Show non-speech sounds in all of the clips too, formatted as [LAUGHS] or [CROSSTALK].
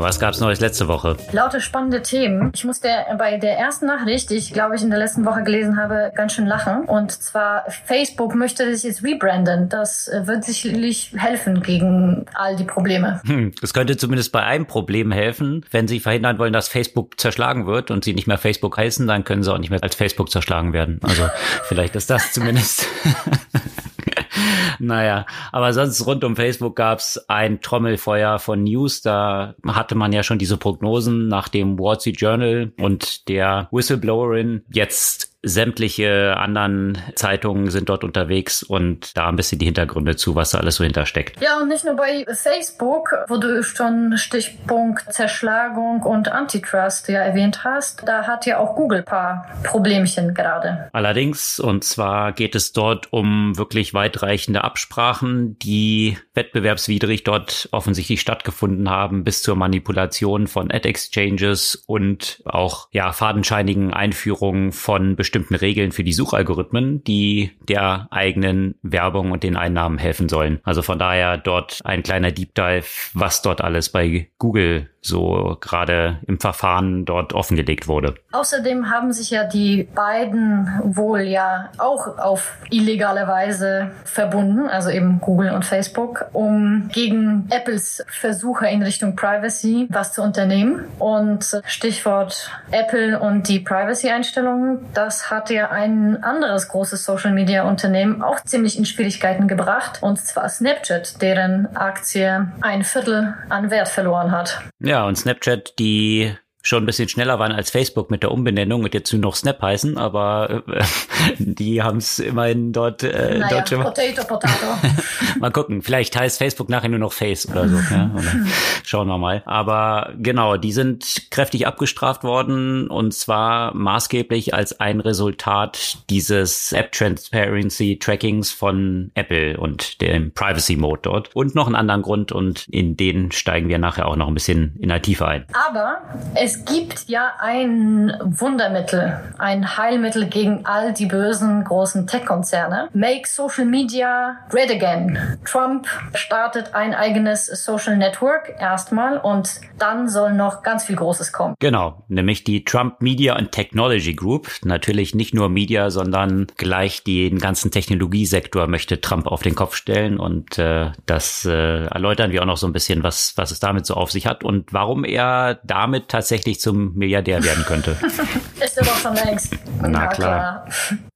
Was gab's Neues letzte Woche? Lauter spannende Themen. Ich musste bei der ersten Nachricht, die ich glaube ich in der letzten Woche gelesen habe, ganz schön lachen. Und zwar Facebook möchte sich jetzt rebranden. Das äh, wird sicherlich helfen gegen all die Probleme. Hm, es könnte zumindest bei einem Problem helfen. Wenn Sie verhindern wollen, dass Facebook zerschlagen wird und Sie nicht mehr Facebook heißen, dann können Sie auch nicht mehr als Facebook zerschlagen werden. Also [LAUGHS] vielleicht ist das zumindest [LAUGHS] naja, aber sonst rund um Facebook gab's ein Trommelfeuer von News. Da hatte man ja schon diese Prognosen nach dem Wall Street Journal und der Whistleblowerin. Jetzt sämtliche anderen Zeitungen sind dort unterwegs und da ein bisschen die Hintergründe zu, was da alles so hintersteckt. Ja, und nicht nur bei Facebook, wo du schon Stichpunkt Zerschlagung und Antitrust ja erwähnt hast, da hat ja auch Google paar Problemchen gerade. Allerdings, und zwar geht es dort um wirklich weitreichende Absprachen, die wettbewerbswidrig dort offensichtlich stattgefunden haben, bis zur Manipulation von Ad-Exchanges und auch ja fadenscheinigen Einführungen von bestimmten Regeln für die Suchalgorithmen, die der eigenen Werbung und den Einnahmen helfen sollen. Also von daher dort ein kleiner Deep Dive, was dort alles bei Google so gerade im Verfahren dort offengelegt wurde. Außerdem haben sich ja die beiden wohl ja auch auf illegale Weise verbunden, also eben Google und Facebook, um gegen Apples Versuche in Richtung Privacy was zu unternehmen. Und Stichwort Apple und die Privacy-Einstellungen, das hat ja ein anderes großes Social-Media-Unternehmen auch ziemlich in Schwierigkeiten gebracht, und zwar Snapchat, deren Aktie ein Viertel an Wert verloren hat. Ja, und Snapchat, die schon ein bisschen schneller waren als Facebook mit der Umbenennung und jetzt nur noch Snap heißen, aber äh, [LAUGHS] die haben es immerhin dort, äh, naja, dort schon Potato, Potato. [LAUGHS] mal gucken, vielleicht heißt Facebook nachher nur noch Face oder so. ja? Oder schauen wir mal. Aber genau, die sind kräftig abgestraft worden und zwar maßgeblich als ein Resultat dieses App Transparency Trackings von Apple und dem Privacy Mode dort und noch einen anderen Grund und in den steigen wir nachher auch noch ein bisschen in der Tiefe ein. Aber es gibt ja ein Wundermittel, ein Heilmittel gegen all die bösen großen Tech-Konzerne. Make Social Media great again. Trump startet ein eigenes Social Network erstmal und dann soll noch ganz viel Großes kommen. Genau, nämlich die Trump Media and Technology Group. Natürlich nicht nur Media, sondern gleich den ganzen Technologiesektor möchte Trump auf den Kopf stellen und äh, das äh, erläutern wir auch noch so ein bisschen, was, was es damit so auf sich hat und warum er damit tatsächlich zum Milliardär werden könnte. [LAUGHS] Ist er doch schon längst. Na klar.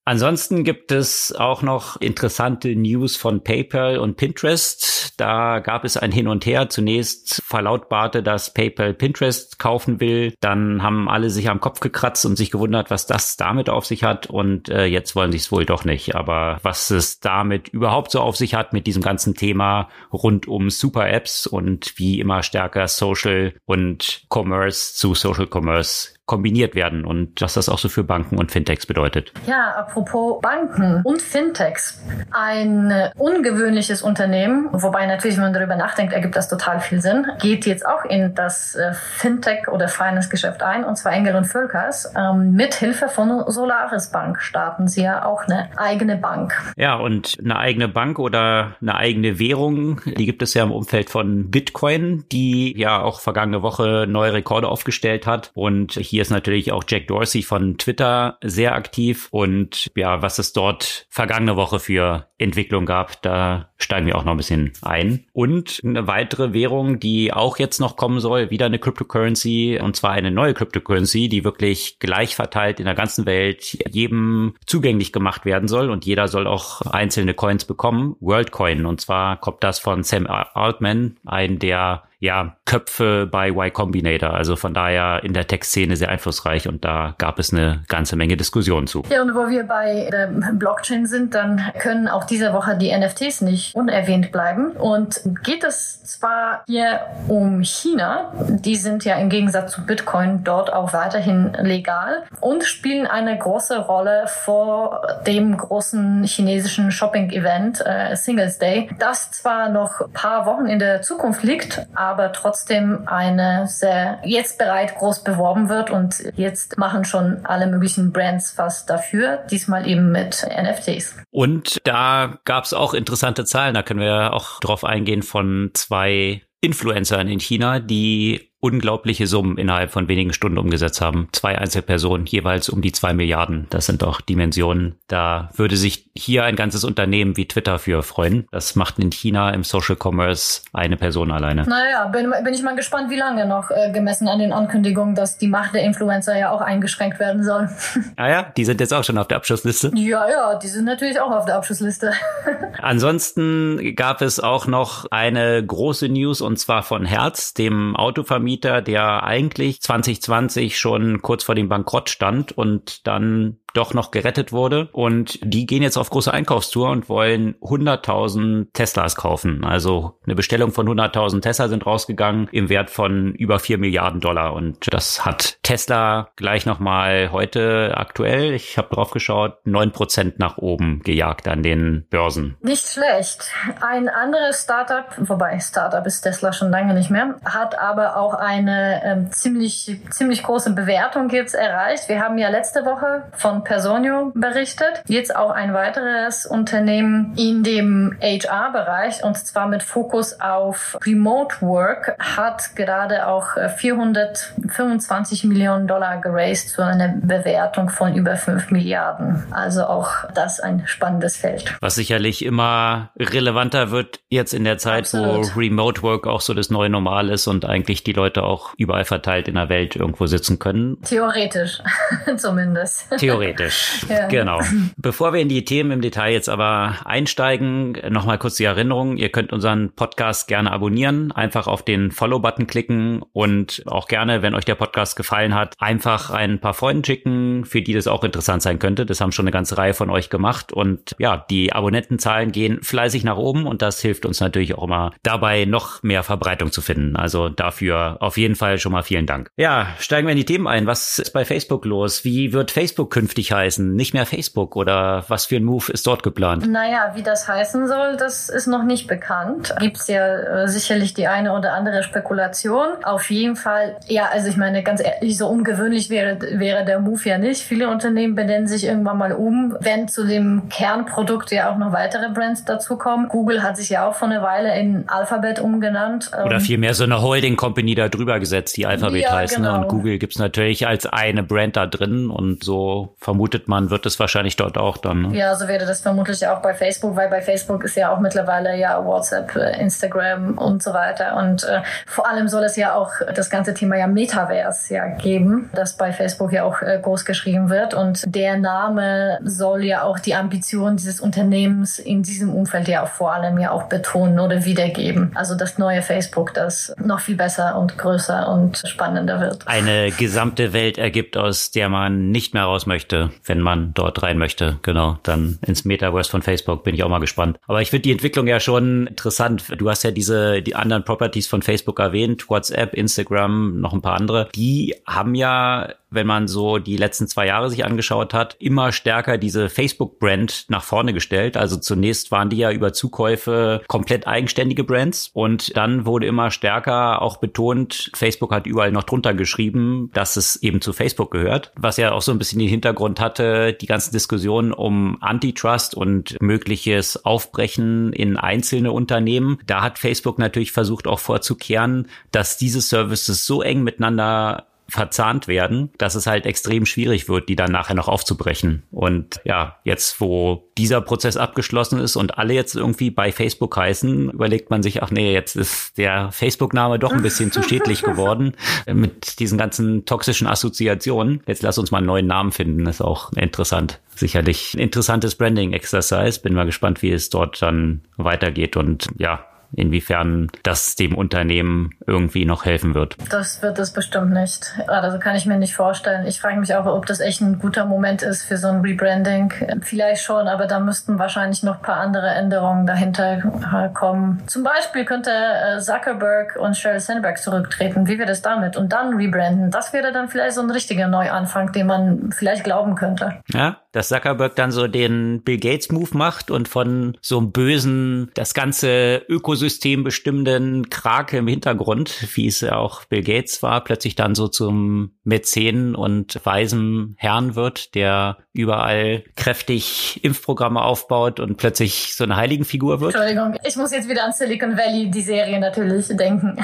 Ansonsten gibt es auch noch interessante News von PayPal und Pinterest. Da gab es ein Hin und Her. Zunächst verlautbarte, dass PayPal Pinterest kaufen will. Dann haben alle sich am Kopf gekratzt und sich gewundert, was das damit auf sich hat. Und äh, jetzt wollen sie es wohl doch nicht. Aber was es damit überhaupt so auf sich hat mit diesem ganzen Thema rund um Super-Apps und wie immer stärker Social und Commerce zu Social Commerce kombiniert werden und was das auch so für Banken und Fintechs bedeutet. Ja, apropos Banken und Fintechs. Ein ungewöhnliches Unternehmen, wobei natürlich, wenn man darüber nachdenkt, ergibt das total viel Sinn, geht jetzt auch in das äh, Fintech- oder Finance-Geschäft ein, und zwar Engel und Völkers. Ähm, mit Hilfe von Solaris Bank starten sie ja auch eine eigene Bank. Ja, und eine eigene Bank oder eine eigene Währung, die gibt es ja im Umfeld von Bitcoin, die ja auch vergangene Woche neue Rekorde aufgestellt hat und hier ist natürlich auch Jack Dorsey von Twitter sehr aktiv und ja, was es dort vergangene Woche für Entwicklung gab, da steigen wir auch noch ein bisschen ein. Und eine weitere Währung, die auch jetzt noch kommen soll, wieder eine Cryptocurrency und zwar eine neue Cryptocurrency, die wirklich gleich verteilt in der ganzen Welt jedem zugänglich gemacht werden soll und jeder soll auch einzelne Coins bekommen. WorldCoin und zwar kommt das von Sam Altman, ein der ja, Köpfe bei Y Combinator. Also von daher in der Tech-Szene sehr einflussreich und da gab es eine ganze Menge Diskussionen zu. Ja, und wo wir bei der Blockchain sind, dann können auch diese Woche die NFTs nicht unerwähnt bleiben. Und geht es zwar hier um China, die sind ja im Gegensatz zu Bitcoin dort auch weiterhin legal und spielen eine große Rolle vor dem großen chinesischen Shopping-Event äh, Singles Day, das zwar noch ein paar Wochen in der Zukunft liegt, aber trotzdem eine sehr jetzt bereit groß beworben wird und jetzt machen schon alle möglichen Brands was dafür, diesmal eben mit NFTs. Und da gab es auch interessante Zahlen, da können wir auch drauf eingehen von zwei Influencern in China, die unglaubliche Summen innerhalb von wenigen Stunden umgesetzt haben. Zwei Einzelpersonen, jeweils um die zwei Milliarden. Das sind doch Dimensionen. Da würde sich hier ein ganzes Unternehmen wie Twitter für freuen. Das macht in China im Social Commerce eine Person alleine. Naja, bin, bin ich mal gespannt, wie lange noch, äh, gemessen an den Ankündigungen, dass die Macht der Influencer ja auch eingeschränkt werden soll. [LAUGHS] Ah ja, die sind jetzt auch schon auf der Abschlussliste. Ja, ja, die sind natürlich auch auf der Abschlussliste. [LAUGHS] Ansonsten gab es auch noch eine große News und zwar von Herz, dem Autovermieter Anbieter, der eigentlich 2020 schon kurz vor dem Bankrott stand und dann doch noch gerettet wurde. Und die gehen jetzt auf große Einkaufstour und wollen 100.000 Teslas kaufen. Also eine Bestellung von 100.000 Tesla sind rausgegangen im Wert von über 4 Milliarden Dollar. Und das hat Tesla gleich nochmal heute aktuell, ich habe drauf geschaut, 9% nach oben gejagt an den Börsen. Nicht schlecht. Ein anderes Startup, wobei Startup ist Tesla schon lange nicht mehr, hat aber auch eine ähm, ziemlich, ziemlich große Bewertung jetzt erreicht. Wir haben ja letzte Woche von Personio berichtet. Jetzt auch ein weiteres Unternehmen in dem HR-Bereich und zwar mit Fokus auf Remote Work hat gerade auch 425 Millionen Dollar geraced für eine Bewertung von über 5 Milliarden. Also auch das ein spannendes Feld. Was sicherlich immer relevanter wird jetzt in der Zeit, Absolut. wo Remote Work auch so das neue Normal ist und eigentlich die Leute auch überall verteilt in der Welt irgendwo sitzen können. Theoretisch [LAUGHS] zumindest. Theoretisch. Theoretisch. Ja. Genau. Bevor wir in die Themen im Detail jetzt aber einsteigen, nochmal kurz die Erinnerung. Ihr könnt unseren Podcast gerne abonnieren, einfach auf den Follow-Button klicken und auch gerne, wenn euch der Podcast gefallen hat, einfach ein paar Freunden schicken, für die das auch interessant sein könnte. Das haben schon eine ganze Reihe von euch gemacht und ja, die Abonnentenzahlen gehen fleißig nach oben und das hilft uns natürlich auch immer dabei, noch mehr Verbreitung zu finden. Also dafür auf jeden Fall schon mal vielen Dank. Ja, steigen wir in die Themen ein. Was ist bei Facebook los? Wie wird Facebook künftig künftig heißen? Nicht mehr Facebook oder was für ein Move ist dort geplant? Naja, wie das heißen soll, das ist noch nicht bekannt. Gibt es ja äh, sicherlich die eine oder andere Spekulation. Auf jeden Fall, ja, also ich meine, ganz ehrlich, so ungewöhnlich wäre, wäre der Move ja nicht. Viele Unternehmen benennen sich irgendwann mal um, wenn zu dem Kernprodukt ja auch noch weitere Brands dazukommen. Google hat sich ja auch vor einer Weile in Alphabet umgenannt. Oder ähm, vielmehr so eine Holding Company da drüber gesetzt, die Alphabet ja, heißt. Genau. Ne? Und Google gibt's natürlich als eine Brand da drin und so vermutet man, wird es wahrscheinlich dort auch dann. Ne? Ja, so wäre das vermutlich auch bei Facebook, weil bei Facebook ist ja auch mittlerweile ja WhatsApp, äh, Instagram und so weiter. Und äh, vor allem soll es ja auch das ganze Thema ja Metaverse ja geben, das bei Facebook ja auch äh, groß geschrieben wird. Und der Name soll ja auch die Ambition dieses Unternehmens in diesem Umfeld ja auch vor allem ja auch betonen oder wiedergeben. Also das neue Facebook, das noch viel besser und größer und spannender wird. Eine gesamte Welt ergibt, aus der man nicht mehr raus möchte wenn man dort rein möchte. Genau, dann ins Metaverse von Facebook bin ich auch mal gespannt. Aber ich finde die Entwicklung ja schon interessant. Du hast ja diese, die anderen Properties von Facebook erwähnt, WhatsApp, Instagram, noch ein paar andere. Die haben ja wenn man so die letzten zwei Jahre sich angeschaut hat, immer stärker diese Facebook-Brand nach vorne gestellt. Also zunächst waren die ja über Zukäufe komplett eigenständige Brands und dann wurde immer stärker auch betont, Facebook hat überall noch drunter geschrieben, dass es eben zu Facebook gehört, was ja auch so ein bisschen den Hintergrund hatte, die ganzen Diskussionen um Antitrust und mögliches Aufbrechen in einzelne Unternehmen. Da hat Facebook natürlich versucht auch vorzukehren, dass diese Services so eng miteinander verzahnt werden, dass es halt extrem schwierig wird, die dann nachher noch aufzubrechen. Und ja, jetzt, wo dieser Prozess abgeschlossen ist und alle jetzt irgendwie bei Facebook heißen, überlegt man sich, ach nee, jetzt ist der Facebook-Name doch ein bisschen zu schädlich [LAUGHS] geworden mit diesen ganzen toxischen Assoziationen. Jetzt lass uns mal einen neuen Namen finden, ist auch interessant. Sicherlich ein interessantes Branding-Exercise. Bin mal gespannt, wie es dort dann weitergeht und ja, inwiefern das dem Unternehmen irgendwie noch helfen wird. Das wird es bestimmt nicht. Also kann ich mir nicht vorstellen. Ich frage mich auch, ob das echt ein guter Moment ist für so ein Rebranding. Vielleicht schon, aber da müssten wahrscheinlich noch ein paar andere Änderungen dahinter kommen. Zum Beispiel könnte äh, Zuckerberg und Sheryl Sandberg zurücktreten. Wie wäre das damit? Und dann rebranden. Das wäre dann vielleicht so ein richtiger Neuanfang, den man vielleicht glauben könnte. Ja, dass Zuckerberg dann so den Bill Gates Move macht und von so einem bösen, das ganze Ökosystem bestimmenden Krake im Hintergrund, wie es ja auch Bill Gates war, plötzlich dann so zum Mäzen und weisen Herrn wird, der überall kräftig Impfprogramme aufbaut und plötzlich so eine Heiligenfigur wird. Entschuldigung, ich muss jetzt wieder an Silicon Valley, die Serie natürlich, denken.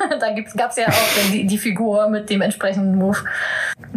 [LAUGHS] da gab es ja auch die, die, Figur mit dem entsprechenden Move.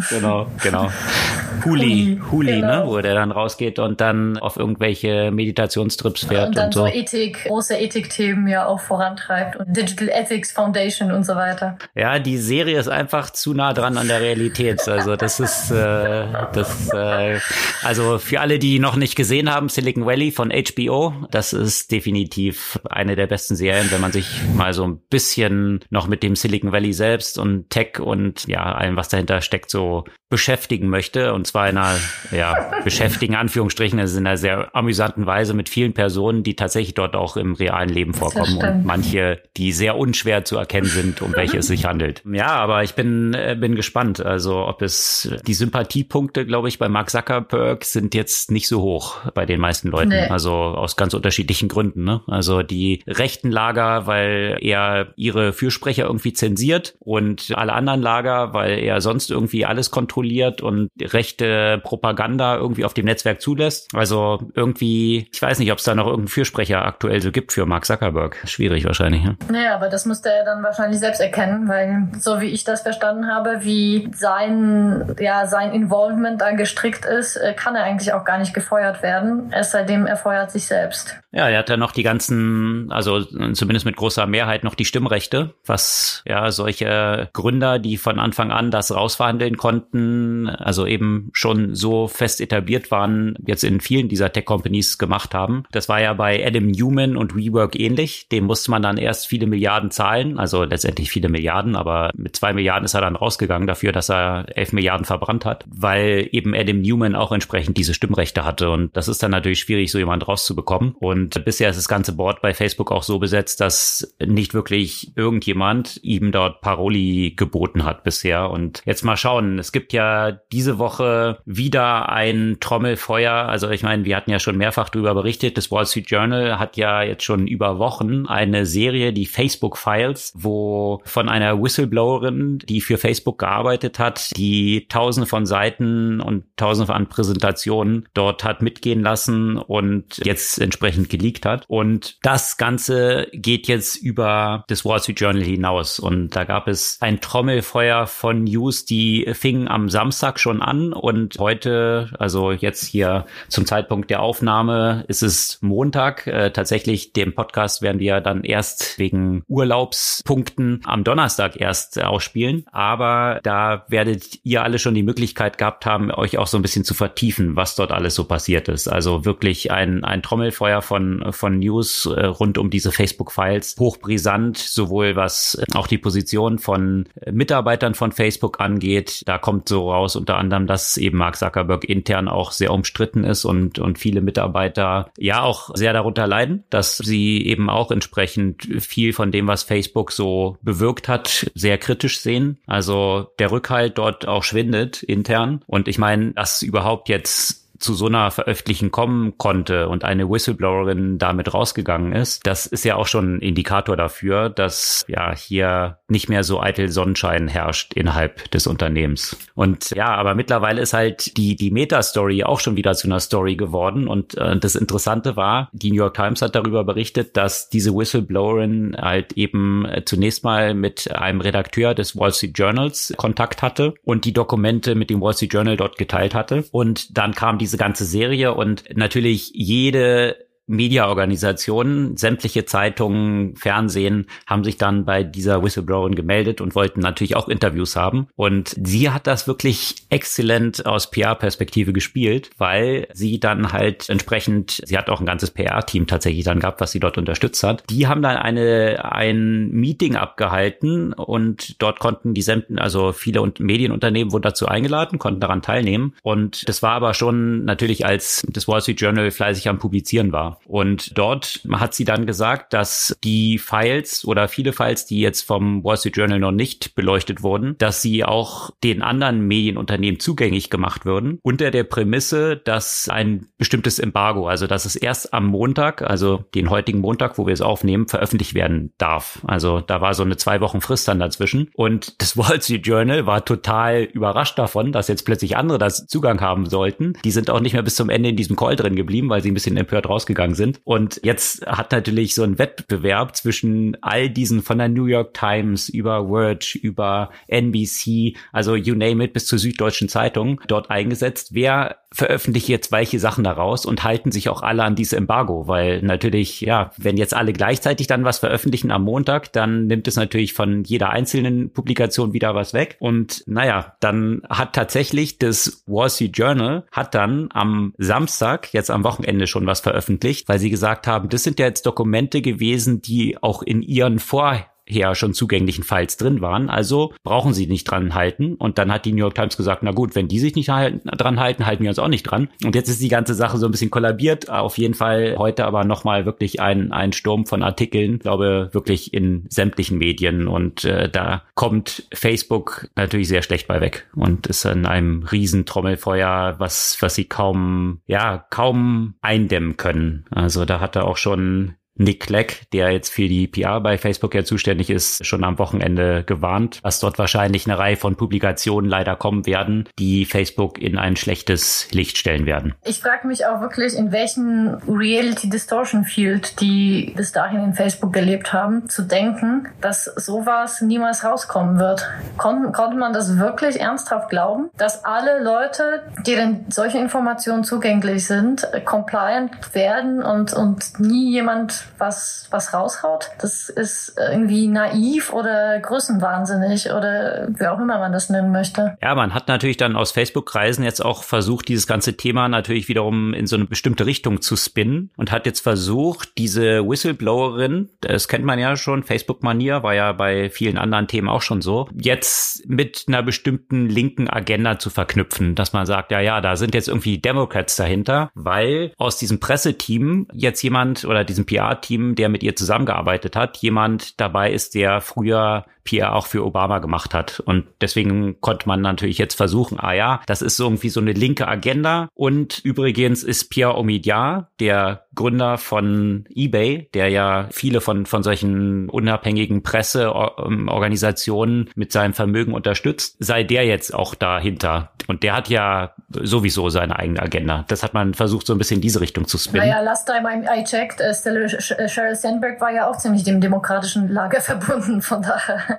Genau, genau. [LAUGHS] Huli, Huli, genau. ne, wo der dann rausgeht und dann auf irgendwelche Meditationstrips fährt und, dann und so. so Ethik, große Ethikthemen ja auch vorantreibt und Digital Ethics Foundation und so weiter. Ja, die Serie ist einfach zu nah dran an der Realität. Also das ist äh, das äh, also für alle, die noch nicht gesehen haben, Silicon Valley von HBO, das ist definitiv eine der besten Serien, wenn man sich mal so ein bisschen noch mit dem Silicon Valley selbst und Tech und ja, allem, was dahinter steckt, so beschäftigen möchte. Und zwar in einer, ja, beschäftigen Anführungsstrichen, also in einer sehr amüsanten Weise mit vielen Personen, die tatsächlich dort auch im realen Leben vorkommen und manche, die sehr unschwer zu erkennen sind, um welche es sich [LAUGHS] handelt. Ja, aber ich bin, äh, bin gespannt. Also ob es die Sympathiepunkte, glaube ich, bei Mark Zuckerberg sind jetzt nicht so hoch bei den meisten Leuten. Nee. Also aus ganz unterschiedlichen Gründen. Ne? Also die rechten Lager, weil er ihre Fürsprecher irgendwie zensiert und alle anderen Lager, weil er sonst irgendwie alles kontrolliert und rechte Propaganda irgendwie auf dem Netzwerk zulässt. Also irgendwie, ich weiß nicht, ob es da noch irgendeinen Fürsprecher aktuell so gibt für Mark Zuckerberg. Schwierig wahrscheinlich. Ne? Naja, aber das müsste er dann wahrscheinlich selbst erkennen, weil so wie ich das verstanden habe, wie sein, ja, sein Involvement da gestrickt ist, äh, kann er eigentlich auch gar nicht gefeuert werden. Es sei denn, er feuert sich selbst. Ja, er hat ja noch die ganzen, also zumindest mit großer Mehrheit noch die Stimmrechte, was ja solche Gründer, die von Anfang an das rausverhandeln konnten, also eben schon so fest etabliert waren, jetzt in vielen dieser Tech-Companies gemacht haben. Das war ja bei Adam Newman und WeWork ähnlich. Dem musste man dann erst viele Milliarden zahlen, also letztendlich viele Milliarden, aber mit zwei Milliarden ist er dann rausgegangen dafür, dass er elf Milliarden verbrannt hat, weil eben Adam Newman auch entsprechend diese Stimmrechte hatte. Und das ist dann natürlich schwierig, so jemand rauszubekommen. Und bisher ist das ganze Board bei Facebook auch so besetzt, dass nicht wirklich irgendjemand ihm dort Paroli geboten hat bisher. Und jetzt mal schauen. Es gibt ja diese Woche wieder ein Trommelfeuer. Also ich meine, wir hatten ja schon mehrfach darüber berichtet. Das Wall Street Journal hat ja jetzt schon über Wochen eine Serie, die Facebook Files, wo von einer Whistleblowerin, die für Facebook gearbeitet hat, die tausende von Seiten und tausende von Präsentationen dort hat mitgehen lassen und jetzt entsprechend geleakt hat. Und das Ganze geht jetzt über das Wall Street Journal hinaus. Und da gab es ein Trommelfeuer von News, die fingen am Samstag schon an und heute, also jetzt hier zum Zeitpunkt der Aufnahme, ist es Montag. Äh, tatsächlich, den Podcast werden wir dann erst wegen Urlaubspunkten am Donnerstag erst ausspielen. Aber da werdet ihr alle schon die Möglichkeit gehabt haben, euch auch so ein bisschen zu vertiefen, was dort alles so passiert ist. Also wirklich ein, ein Trommelfeuer von, von News äh, rund um diese Facebook-Files. Hochbrisant, sowohl was äh, auch die Position von äh, Mitarbeitern von Facebook angeht. Da kommt so raus unter anderem, dass eben Mark Zuckerberg intern auch sehr umstritten ist und, und viele Mitarbeiter ja auch sehr darunter leiden, dass sie eben auch entsprechend viel von dem, was Facebook so bewirkt hat, sehr kritisch sehen. Also der Rückhalt dort auch schwindet intern. Und ich meine, dass überhaupt jetzt zu so einer Veröffentlichung kommen konnte und eine Whistleblowerin damit rausgegangen ist, das ist ja auch schon ein Indikator dafür, dass ja hier nicht mehr so eitel Sonnenschein herrscht innerhalb des Unternehmens. Und ja, aber mittlerweile ist halt die, die Meta-Story auch schon wieder zu einer Story geworden. Und äh, das Interessante war, die New York Times hat darüber berichtet, dass diese Whistleblowerin halt eben äh, zunächst mal mit einem Redakteur des Wall Street Journals Kontakt hatte und die Dokumente mit dem Wall Street Journal dort geteilt hatte. Und dann kam diese ganze Serie. Und natürlich jede Mediaorganisationen, sämtliche Zeitungen, Fernsehen haben sich dann bei dieser Whistleblowerin gemeldet und wollten natürlich auch Interviews haben. Und sie hat das wirklich exzellent aus PR-Perspektive gespielt, weil sie dann halt entsprechend, sie hat auch ein ganzes PR-Team tatsächlich dann gehabt, was sie dort unterstützt hat. Die haben dann eine, ein Meeting abgehalten und dort konnten die sämten, also viele Medienunternehmen wurden dazu eingeladen, konnten daran teilnehmen. Und das war aber schon natürlich als das Wall Street Journal fleißig am Publizieren war. Und dort hat sie dann gesagt, dass die Files oder viele Files, die jetzt vom Wall Street Journal noch nicht beleuchtet wurden, dass sie auch den anderen Medienunternehmen zugänglich gemacht würden, unter der Prämisse, dass ein bestimmtes Embargo, also dass es erst am Montag, also den heutigen Montag, wo wir es aufnehmen, veröffentlicht werden darf. Also da war so eine zwei Wochen Frist dann dazwischen. Und das [LAUGHS] Wall Street Journal war total überrascht davon, dass jetzt plötzlich andere das Zugang haben sollten. Die sind auch nicht mehr bis zum Ende in diesem Call drin geblieben, weil sie ein bisschen empört rausgegangen sind. Und jetzt hat natürlich so ein Wettbewerb zwischen all diesen von der New York Times über Verge, über NBC, also you name it, bis zur Süddeutschen Zeitung dort eingesetzt. Wer veröffentlicht jetzt welche Sachen daraus und halten sich auch alle an dieses Embargo, weil natürlich, ja, wenn jetzt alle gleichzeitig dann was veröffentlichen am Montag, dann nimmt es natürlich von jeder einzelnen Publikation wieder was weg. Und naja, dann hat tatsächlich das Wall Street Journal hat dann am Samstag, jetzt am Wochenende schon was veröffentlicht, weil sie gesagt haben, das sind ja jetzt Dokumente gewesen, die auch in ihren Vor her schon zugänglichen Files drin waren. Also brauchen sie nicht dran halten. Und dann hat die New York Times gesagt, na gut, wenn die sich nicht dran halten, halten wir uns auch nicht dran. Und jetzt ist die ganze Sache so ein bisschen kollabiert. Auf jeden Fall heute aber nochmal wirklich ein, ein Sturm von Artikeln, ich glaube wirklich in sämtlichen Medien. Und äh, da kommt Facebook natürlich sehr schlecht bei weg und ist in einem riesen Trommelfeuer, was, was sie kaum, ja, kaum eindämmen können. Also da hat er auch schon Nick Clegg, der jetzt für die PR bei Facebook ja zuständig ist, schon am Wochenende gewarnt, dass dort wahrscheinlich eine Reihe von Publikationen leider kommen werden, die Facebook in ein schlechtes Licht stellen werden. Ich frage mich auch wirklich, in welchem Reality Distortion Field die bis dahin in Facebook gelebt haben, zu denken, dass sowas niemals rauskommen wird. Kon konnte man das wirklich ernsthaft glauben, dass alle Leute, denen solche Informationen zugänglich sind, compliant werden und, und nie jemand was, was raushaut. Das ist irgendwie naiv oder größenwahnsinnig oder wie auch immer man das nennen möchte. Ja, man hat natürlich dann aus Facebook-Kreisen jetzt auch versucht, dieses ganze Thema natürlich wiederum in so eine bestimmte Richtung zu spinnen und hat jetzt versucht, diese Whistleblowerin, das kennt man ja schon, Facebook-Manier, war ja bei vielen anderen Themen auch schon so, jetzt mit einer bestimmten linken Agenda zu verknüpfen, dass man sagt, ja, ja, da sind jetzt irgendwie Democrats dahinter, weil aus diesem Presseteam jetzt jemand oder diesem PR PR-Team, der mit ihr zusammengearbeitet hat, jemand dabei ist, der früher PR auch für Obama gemacht hat. Und deswegen konnte man natürlich jetzt versuchen, ah ja, das ist irgendwie so eine linke Agenda. Und übrigens ist Pierre Omidyar, der Gründer von eBay, der ja viele von, von solchen unabhängigen Presseorganisationen mit seinem Vermögen unterstützt, sei der jetzt auch dahinter. Und der hat ja sowieso seine eigene Agenda. Das hat man versucht, so ein bisschen in diese Richtung zu spinnen. Naja, last time I checked, uh, Sheryl Sandberg war ja auch ziemlich dem demokratischen Lager [LAUGHS] verbunden, von daher.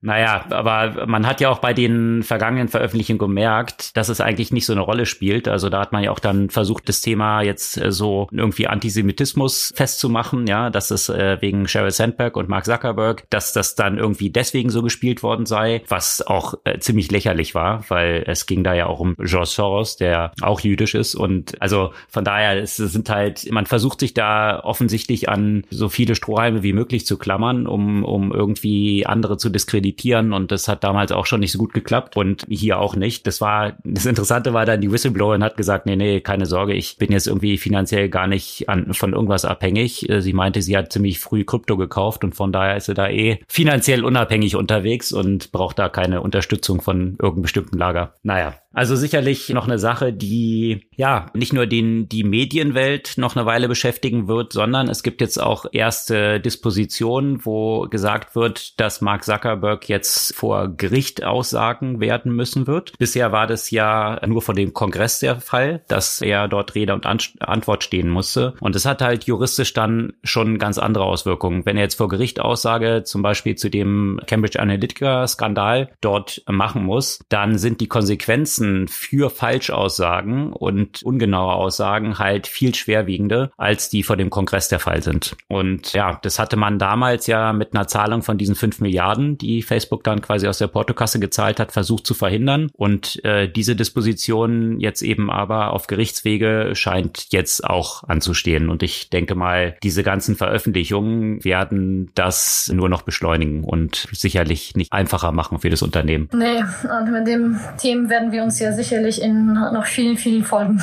Naja, aber man hat ja auch bei den vergangenen Veröffentlichungen gemerkt, dass es eigentlich nicht so eine Rolle spielt. Also da hat man ja auch dann versucht, das Thema jetzt äh, so irgendwie Antisemitismus festzumachen, ja, dass es äh, wegen Sheryl Sandberg und Mark Zuckerberg, dass das dann irgendwie deswegen so gespielt worden sei, was auch äh, ziemlich lächerlich war, weil es ging da ja auch um George Soros, der auch jüdisch ist und also von daher es sind halt, man versucht sich da offensichtlich an so viele Strohhalme wie möglich zu klammern, um, um irgendwie irgendwie andere zu diskreditieren und das hat damals auch schon nicht so gut geklappt und hier auch nicht. Das war, das Interessante war dann, die Whistleblowerin hat gesagt, nee, nee, keine Sorge, ich bin jetzt irgendwie finanziell gar nicht an, von irgendwas abhängig. Äh, sie meinte, sie hat ziemlich früh Krypto gekauft und von daher ist sie da eh finanziell unabhängig unterwegs und braucht da keine Unterstützung von irgendeinem bestimmten Lager. Naja, also sicherlich noch eine Sache, die ja nicht nur den, die Medienwelt noch eine Weile beschäftigen wird, sondern es gibt jetzt auch erste Dispositionen, wo gesagt wird, dass Mark Zuckerberg jetzt vor Gericht aussagen werden müssen wird. Bisher war das ja nur vor dem Kongress der Fall, dass er dort Rede und Antwort stehen musste. Und es hat halt juristisch dann schon ganz andere Auswirkungen. Wenn er jetzt vor Gericht Aussage zum Beispiel zu dem Cambridge Analytica Skandal dort machen muss, dann sind die Konsequenzen Konsequenzen für Falschaussagen und ungenaue Aussagen halt viel schwerwiegende, als die vor dem Kongress der Fall sind. Und ja, das hatte man damals ja mit einer Zahlung von diesen fünf Milliarden, die Facebook dann quasi aus der Portokasse gezahlt hat, versucht zu verhindern. Und äh, diese Disposition jetzt eben aber auf Gerichtswege scheint jetzt auch anzustehen. Und ich denke mal, diese ganzen Veröffentlichungen werden das nur noch beschleunigen und sicherlich nicht einfacher machen für das Unternehmen. Nee, und mit dem Thema werden wir uns ja sicherlich in noch vielen, vielen Folgen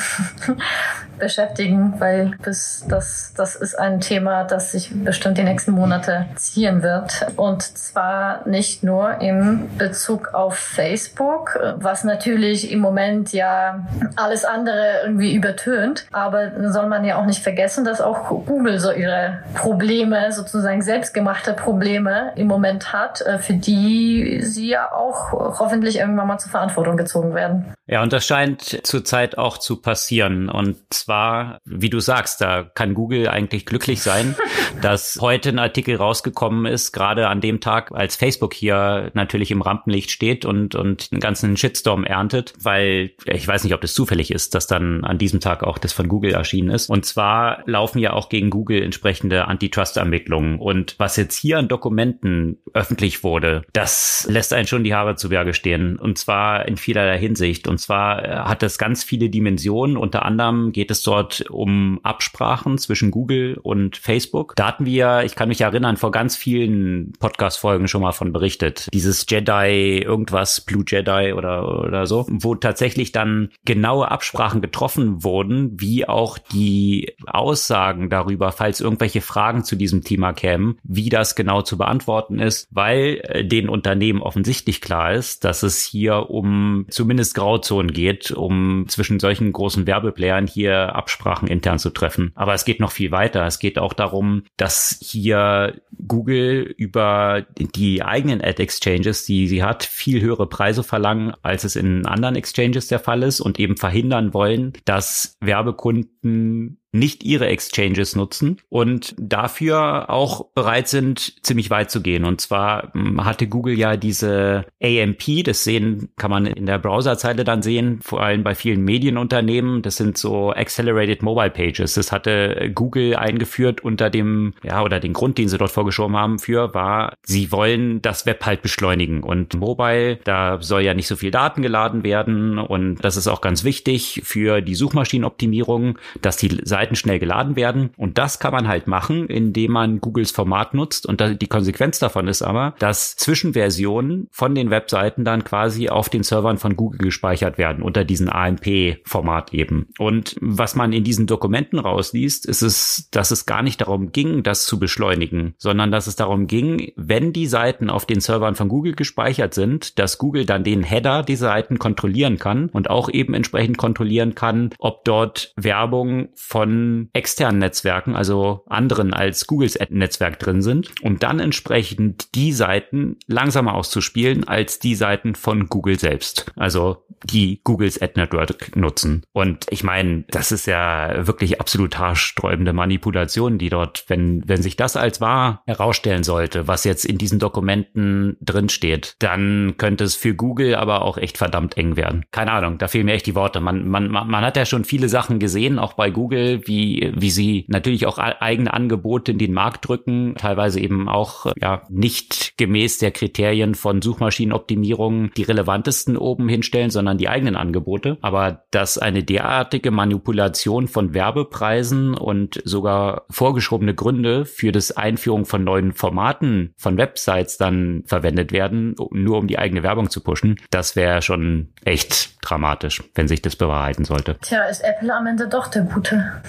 beschäftigen, weil bis das, das ist ein Thema, das sich bestimmt die nächsten Monate ziehen wird. Und zwar nicht nur im Bezug auf Facebook, was natürlich im Moment ja alles andere irgendwie übertönt. Aber soll man ja auch nicht vergessen, dass auch Google so ihre Probleme, sozusagen selbstgemachte Probleme im Moment hat, äh, für die sie ja auch hoffentlich irgendwann mal zur Verantwortung gezogen werden. Ja, und das scheint zurzeit auch zu passieren. Und zwar, wie du sagst, da kann Google eigentlich glücklich sein, [LAUGHS] dass heute ein Artikel rausgekommen ist, gerade an dem Tag, als Facebook hier natürlich im Rampenlicht steht und, und einen ganzen Shitstorm erntet, weil ich weiß nicht, ob das zufällig ist, dass dann an diesem Tag auch das von Google erschienen ist. Und zwar laufen ja auch gegen Google entsprechende Antitrust-Ermittlungen. Und was jetzt hier an Dokumenten öffentlich wurde, das lässt einen schon die Haare zu Berge stehen. Und zwar in vielerlei Hinsicht. Und zwar äh, hat es ganz viele Dimensionen. Unter anderem geht es dort um Absprachen zwischen Google und Facebook. Da hatten wir, ich kann mich erinnern, vor ganz vielen Podcast-Folgen schon mal von berichtet. Dieses Jedi, irgendwas, Blue Jedi oder, oder so, wo tatsächlich dann genaue Absprachen getroffen wurden, wie auch die Aussagen darüber, falls irgendwelche Fragen zu diesem Thema kämen, wie das genau zu beantworten ist, weil äh, den Unternehmen offensichtlich klar ist, dass es hier um zumindest Grau Grauzonen geht, um zwischen solchen großen Werbeplayern hier Absprachen intern zu treffen. Aber es geht noch viel weiter. Es geht auch darum, dass hier Google über die eigenen Ad-Exchanges, die sie hat, viel höhere Preise verlangen, als es in anderen Exchanges der Fall ist und eben verhindern wollen, dass Werbekunden nicht ihre Exchanges nutzen und dafür auch bereit sind, ziemlich weit zu gehen. Und zwar hm, hatte Google ja diese AMP, das sehen, kann man in der Browserzeile dann sehen, vor allem bei vielen Medienunternehmen. Das sind so Accelerated Mobile Pages. Das hatte Google eingeführt unter dem, ja, oder den Grund, den sie dort vorgeschoben haben für, war, sie wollen das Web halt beschleunigen. Und Mobile, da soll ja nicht so viel Daten geladen werden. Und das ist auch ganz wichtig für die Suchmaschinenoptimierung, dass die Seiten schnell geladen werden. Und das kann man halt machen, indem man Googles Format nutzt. Und die Konsequenz davon ist aber, dass Zwischenversionen von den Webseiten dann quasi auf den Servern von Google gespeichert werden unter diesem AMP-Format eben. Und was man in diesen Dokumenten rausliest, ist es, dass es gar nicht darum ging, das zu beschleunigen, sondern dass es darum ging, wenn die Seiten auf den Servern von Google gespeichert sind, dass Google dann den Header dieser Seiten kontrollieren kann und auch eben entsprechend kontrollieren kann, ob dort Werbung von von externen Netzwerken, also anderen als Googles Ad-Netzwerk drin sind und dann entsprechend die Seiten langsamer auszuspielen als die Seiten von Google selbst. Also die Googles Ad Network nutzen. Und ich meine, das ist ja wirklich absolut haarsträubende Manipulation, die dort, wenn, wenn sich das als wahr herausstellen sollte, was jetzt in diesen Dokumenten drinsteht, dann könnte es für Google aber auch echt verdammt eng werden. Keine Ahnung, da fehlen mir echt die Worte. Man, man, man hat ja schon viele Sachen gesehen, auch bei Google, wie, wie sie natürlich auch eigene Angebote in den Markt drücken, teilweise eben auch ja nicht gemäß der Kriterien von Suchmaschinenoptimierung die relevantesten oben hinstellen, sondern die eigenen Angebote. Aber dass eine derartige Manipulation von Werbepreisen und sogar vorgeschobene Gründe für das Einführung von neuen Formaten von Websites dann verwendet werden, nur um die eigene Werbung zu pushen, das wäre schon echt dramatisch, wenn sich das bewahrheiten sollte. Tja, ist Apple am Ende doch der Gute.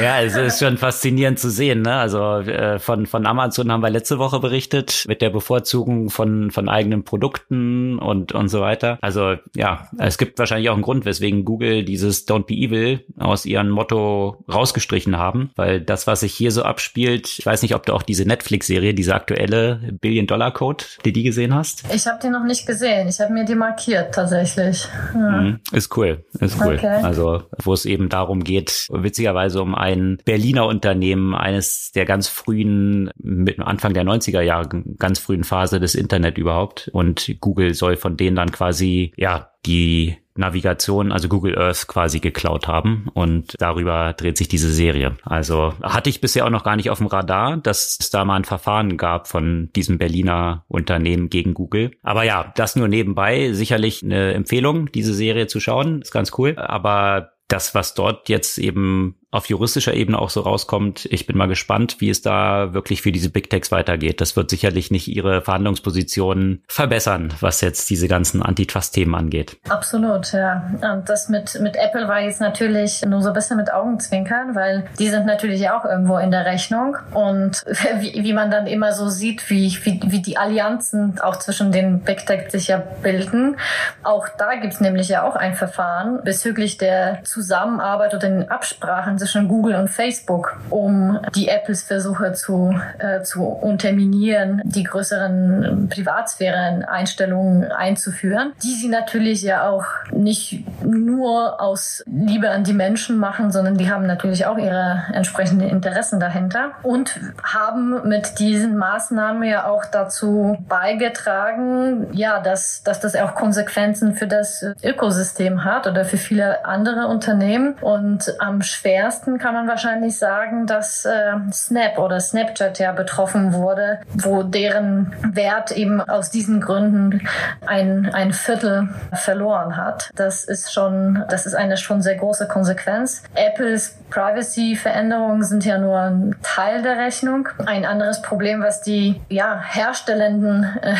Ja, es ist schon faszinierend zu sehen. Ne? Also äh, von, von Amazon haben wir letzte Woche berichtet mit der Bevorzugung von, von eigenen Produkten und, und so weiter. Also ja, es gibt wahrscheinlich auch einen Grund, weswegen Google dieses Don't be evil aus ihrem Motto rausgestrichen haben, weil das, was sich hier so abspielt, ich weiß nicht, ob du auch diese Netflix-Serie, diese aktuelle Billion-Dollar-Code, die die gesehen hast? Ich habe die noch nicht gesehen. Ich habe mir die markiert tatsächlich. Ja. Mhm. Ist cool, ist cool. Okay. Also wo es eben darum geht, witzigerweise um ein Berliner Unternehmen, eines der ganz frühen, mit Anfang der 90er Jahre, ganz frühen Phase des Internet überhaupt. Und Google soll von denen dann quasi, ja, die Navigation, also Google Earth quasi geklaut haben und darüber dreht sich diese Serie. Also hatte ich bisher auch noch gar nicht auf dem Radar, dass es da mal ein Verfahren gab von diesem Berliner Unternehmen gegen Google. Aber ja, das nur nebenbei, sicherlich eine Empfehlung, diese Serie zu schauen, ist ganz cool. Aber das, was dort jetzt eben auf juristischer Ebene auch so rauskommt. Ich bin mal gespannt, wie es da wirklich für diese Big Techs weitergeht. Das wird sicherlich nicht ihre Verhandlungspositionen verbessern, was jetzt diese ganzen Antitrust-Themen angeht. Absolut, ja. Und das mit, mit Apple war jetzt natürlich nur so ein bisschen mit Augenzwinkern, weil die sind natürlich auch irgendwo in der Rechnung. Und [LAUGHS] wie, wie man dann immer so sieht, wie, wie, wie die Allianzen auch zwischen den Big Tech sich ja bilden. Auch da gibt's nämlich ja auch ein Verfahren bezüglich der Zusammenarbeit oder den Absprachen zwischen Google und Facebook, um die Apples Versuche zu, äh, zu unterminieren, die größeren Privatsphären-Einstellungen einzuführen, die sie natürlich ja auch nicht nur aus Liebe an die Menschen machen, sondern die haben natürlich auch ihre entsprechenden Interessen dahinter und haben mit diesen Maßnahmen ja auch dazu beigetragen, ja, dass, dass das auch Konsequenzen für das Ökosystem hat oder für viele andere Unternehmen. Und am schwersten ersten kann man wahrscheinlich sagen, dass äh, Snap oder Snapchat ja betroffen wurde, wo deren Wert eben aus diesen Gründen ein, ein Viertel verloren hat. Das ist schon, das ist eine schon sehr große Konsequenz. Apples Privacy-Veränderungen sind ja nur ein Teil der Rechnung. Ein anderes Problem, was die ja, herstellenden äh,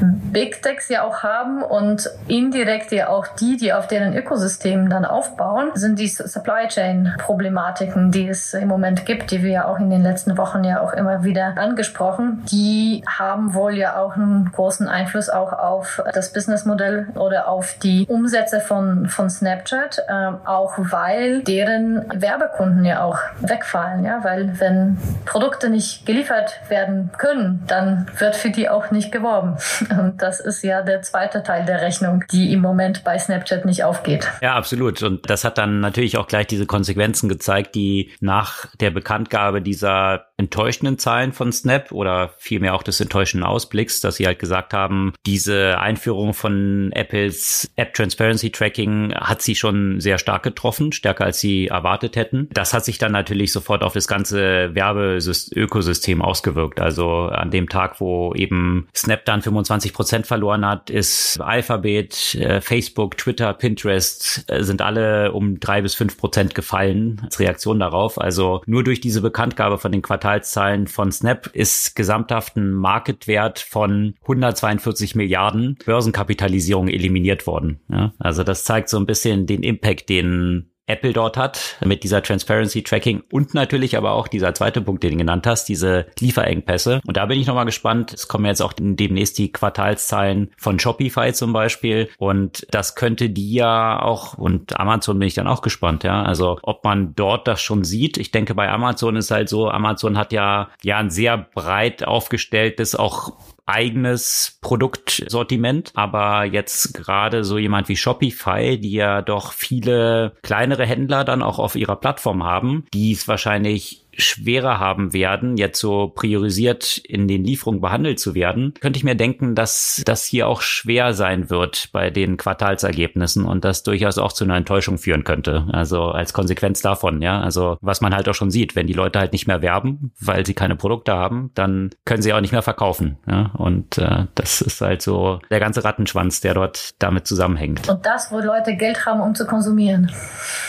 Big Techs ja auch haben und indirekt ja auch die, die auf deren Ökosystemen dann aufbauen, sind die Supply Chain Probleme. Problematiken, die es im Moment gibt, die wir ja auch in den letzten Wochen ja auch immer wieder angesprochen, die haben wohl ja auch einen großen Einfluss auch auf das Businessmodell oder auf die Umsätze von, von Snapchat, äh, auch weil deren Werbekunden ja auch wegfallen, ja, weil wenn Produkte nicht geliefert werden können, dann wird für die auch nicht geworben. [LAUGHS] Und das ist ja der zweite Teil der Rechnung, die im Moment bei Snapchat nicht aufgeht. Ja, absolut. Und das hat dann natürlich auch gleich diese Konsequenzen gezeigt, die nach der Bekanntgabe dieser enttäuschenden Zahlen von Snap oder vielmehr auch des enttäuschenden Ausblicks, dass sie halt gesagt haben, diese Einführung von Apples App Transparency Tracking hat sie schon sehr stark getroffen, stärker als sie erwartet hätten. Das hat sich dann natürlich sofort auf das ganze Werbeökosystem ausgewirkt. Also an dem Tag, wo eben Snap dann 25 Prozent verloren hat, ist Alphabet, äh, Facebook, Twitter, Pinterest äh, sind alle um drei bis fünf Prozent gefallen als Reaktion darauf. Also nur durch diese Bekanntgabe von den Quartalen Quartalszahlen von Snap ist gesamthaft ein Marketwert von 142 Milliarden Börsenkapitalisierung eliminiert worden. Ja, also das zeigt so ein bisschen den Impact, den Apple dort hat mit dieser Transparency Tracking und natürlich aber auch dieser zweite Punkt, den du genannt hast, diese Lieferengpässe. Und da bin ich nochmal gespannt. Es kommen jetzt auch demnächst die Quartalszahlen von Shopify zum Beispiel. Und das könnte die ja auch, und Amazon bin ich dann auch gespannt, ja. Also ob man dort das schon sieht. Ich denke, bei Amazon ist halt so, Amazon hat ja, ja ein sehr breit aufgestelltes, auch eigenes Produktsortiment, aber jetzt gerade so jemand wie Shopify, die ja doch viele kleinere Händler dann auch auf ihrer Plattform haben, die es wahrscheinlich schwerer haben werden, jetzt so priorisiert in den Lieferungen behandelt zu werden, könnte ich mir denken, dass das hier auch schwer sein wird bei den Quartalsergebnissen und das durchaus auch zu einer Enttäuschung führen könnte. Also als Konsequenz davon, ja. Also was man halt auch schon sieht, wenn die Leute halt nicht mehr werben, weil sie keine Produkte haben, dann können sie auch nicht mehr verkaufen. Ja? Und äh, das ist halt so der ganze Rattenschwanz, der dort damit zusammenhängt. Und das, wo Leute Geld haben, um zu konsumieren.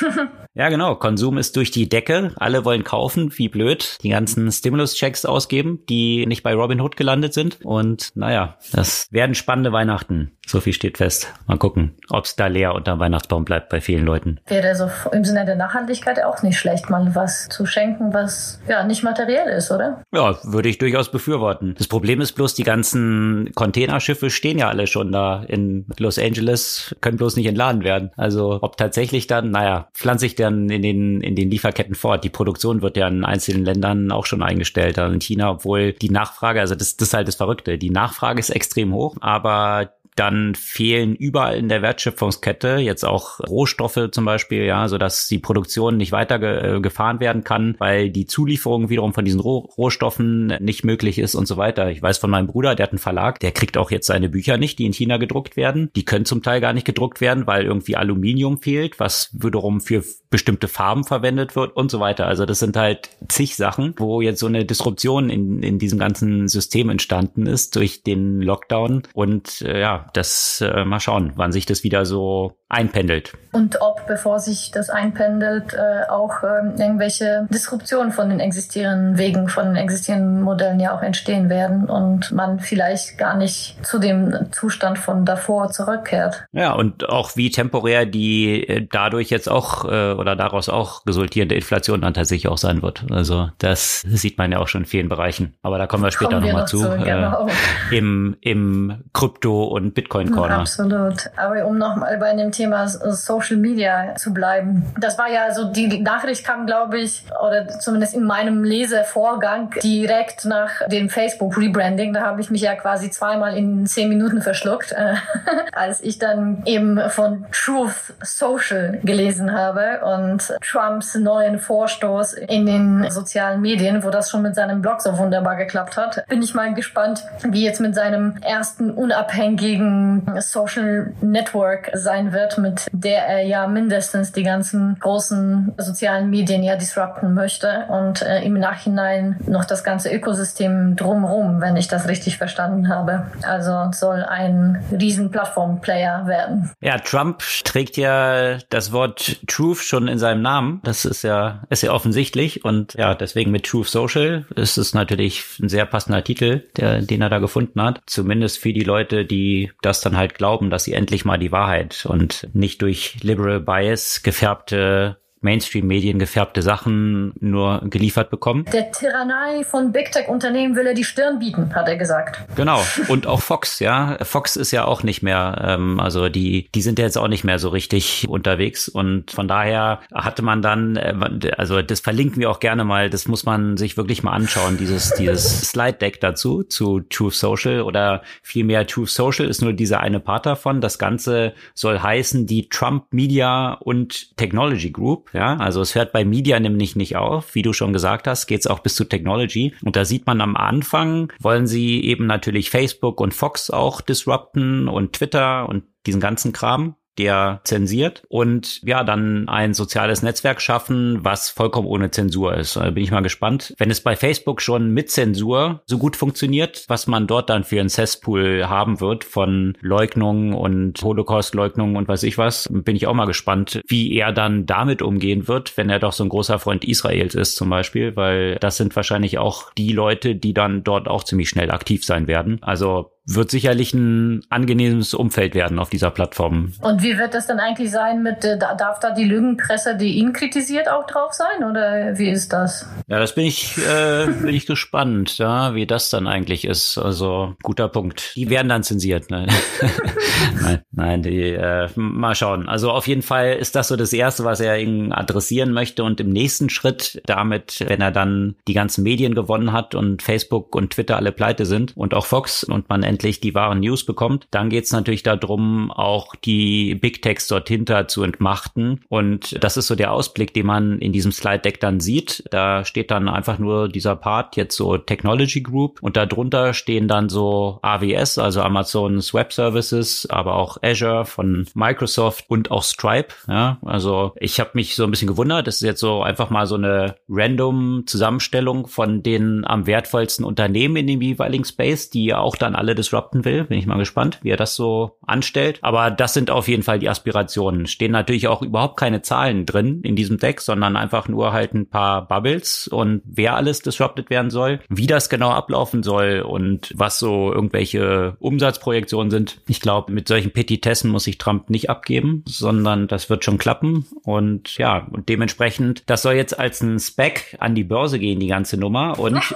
[LAUGHS] Ja, genau. Konsum ist durch die Decke. Alle wollen kaufen, wie blöd. Die ganzen Stimulus-Checks ausgeben, die nicht bei Robinhood gelandet sind. Und naja, das werden spannende Weihnachten. So viel steht fest. Mal gucken, ob es da leer unterm Weihnachtsbaum bleibt bei vielen Leuten. Wäre so im Sinne der Nachhaltigkeit auch nicht schlecht, mal was zu schenken, was ja nicht materiell ist, oder? Ja, würde ich durchaus befürworten. Das Problem ist bloß, die ganzen Containerschiffe stehen ja alle schon da in Los Angeles, können bloß nicht entladen werden. Also ob tatsächlich dann, naja, pflanze ich dann in den, in den Lieferketten fort. Die Produktion wird ja in einzelnen Ländern auch schon eingestellt, also in China, obwohl die Nachfrage, also das, das ist halt das Verrückte. Die Nachfrage ist extrem hoch, aber dann fehlen überall in der Wertschöpfungskette jetzt auch Rohstoffe zum Beispiel, ja, so dass die Produktion nicht weiter ge äh, gefahren werden kann, weil die Zulieferung wiederum von diesen Roh Rohstoffen nicht möglich ist und so weiter. Ich weiß von meinem Bruder, der hat einen Verlag, der kriegt auch jetzt seine Bücher nicht, die in China gedruckt werden. Die können zum Teil gar nicht gedruckt werden, weil irgendwie Aluminium fehlt, was wiederum für bestimmte Farben verwendet wird und so weiter. Also das sind halt zig Sachen, wo jetzt so eine Disruption in, in diesem ganzen System entstanden ist durch den Lockdown. Und äh, ja, das äh, mal schauen, wann sich das wieder so einpendelt. Und ob, bevor sich das einpendelt, äh, auch äh, irgendwelche Disruptionen von den existierenden Wegen, von den existierenden Modellen ja auch entstehen werden und man vielleicht gar nicht zu dem Zustand von davor zurückkehrt. Ja, und auch wie temporär die äh, dadurch jetzt auch äh, oder daraus auch resultierende Inflation dann tatsächlich auch sein wird. Also das sieht man ja auch schon in vielen Bereichen. Aber da kommen wir später nochmal noch zu. zu genau. Im im Krypto- und Bitcoin-Corner. Absolut. Aber um nochmal bei dem Thema Social Media zu bleiben. Das war ja so, die Nachricht kam, glaube ich, oder zumindest in meinem Lesevorgang direkt nach dem Facebook-Rebranding. Da habe ich mich ja quasi zweimal in zehn Minuten verschluckt, äh, [LAUGHS] als ich dann eben von Truth Social gelesen habe und Trumps neuen Vorstoß in den sozialen Medien, wo das schon mit seinem Blog so wunderbar geklappt hat. Bin ich mal gespannt, wie jetzt mit seinem ersten unabhängigen Social Network sein wird wird, mit der er ja mindestens die ganzen großen sozialen Medien ja disrupten möchte und äh, im Nachhinein noch das ganze Ökosystem drumherum, wenn ich das richtig verstanden habe. Also soll ein riesen Plattform-Player werden. Ja, Trump trägt ja das Wort Truth schon in seinem Namen. Das ist ja, ist ja offensichtlich und ja, deswegen mit Truth Social ist es natürlich ein sehr passender Titel, der, den er da gefunden hat. Zumindest für die Leute, die das dann halt glauben, dass sie endlich mal die Wahrheit und nicht durch Liberal Bias gefärbte Mainstream-Medien gefärbte Sachen nur geliefert bekommen. Der Tyrannei von Big Tech-Unternehmen will er die Stirn bieten, hat er gesagt. Genau. [LAUGHS] Und auch Fox, ja. Fox ist ja auch nicht mehr, ähm, also die, die sind ja jetzt auch nicht mehr so richtig unterwegs. Und von daher hatte man dann, äh, also das verlinken wir auch gerne mal, das muss man sich wirklich mal anschauen, dieses, dieses [LAUGHS] Slide-Deck dazu, zu Truth Social oder vielmehr Truth Social ist nur dieser eine Part davon. Das Ganze soll heißen die Trump Media und Technology Group. Ja, also es hört bei Media nämlich nicht auf. Wie du schon gesagt hast, geht es auch bis zu Technology. Und da sieht man am Anfang, wollen sie eben natürlich Facebook und Fox auch disrupten und Twitter und diesen ganzen Kram der zensiert und ja, dann ein soziales Netzwerk schaffen, was vollkommen ohne Zensur ist. Da bin ich mal gespannt. Wenn es bei Facebook schon mit Zensur so gut funktioniert, was man dort dann für ein Cesspool haben wird von Leugnungen und Holocaust-Leugnungen und weiß ich was, bin ich auch mal gespannt, wie er dann damit umgehen wird, wenn er doch so ein großer Freund Israels ist zum Beispiel, weil das sind wahrscheinlich auch die Leute, die dann dort auch ziemlich schnell aktiv sein werden. Also wird sicherlich ein angenehmes Umfeld werden auf dieser Plattform. Und wie wird das dann eigentlich sein mit, äh, darf da die Lügenpresse, die ihn kritisiert, auch drauf sein oder wie ist das? Ja, das bin ich, äh, bin ich gespannt, ja, wie das dann eigentlich ist. Also guter Punkt. Die werden dann zensiert. Nein, [LAUGHS] nein, nein die, äh, mal schauen. Also auf jeden Fall ist das so das Erste, was er ihn adressieren möchte und im nächsten Schritt damit, wenn er dann die ganzen Medien gewonnen hat und Facebook und Twitter alle pleite sind und auch Fox und man endlich die wahren News bekommt. Dann geht es natürlich darum, auch die Big Techs dort hinter zu entmachten. Und das ist so der Ausblick, den man in diesem Slide Deck dann sieht. Da steht dann einfach nur dieser Part jetzt so Technology Group und darunter stehen dann so AWS, also Amazon's Web Services, aber auch Azure von Microsoft und auch Stripe. Ja, also ich habe mich so ein bisschen gewundert. Das ist jetzt so einfach mal so eine random Zusammenstellung von den am wertvollsten Unternehmen in dem jeweiligen Space, die auch dann alle das disrupten will. Bin ich mal gespannt, wie er das so anstellt. Aber das sind auf jeden Fall die Aspirationen. Stehen natürlich auch überhaupt keine Zahlen drin in diesem Deck, sondern einfach nur halt ein paar Bubbles und wer alles disrupted werden soll, wie das genau ablaufen soll und was so irgendwelche Umsatzprojektionen sind. Ich glaube, mit solchen Petitessen muss sich Trump nicht abgeben, sondern das wird schon klappen. Und ja, und dementsprechend, das soll jetzt als ein Spec an die Börse gehen, die ganze Nummer. Und [LAUGHS]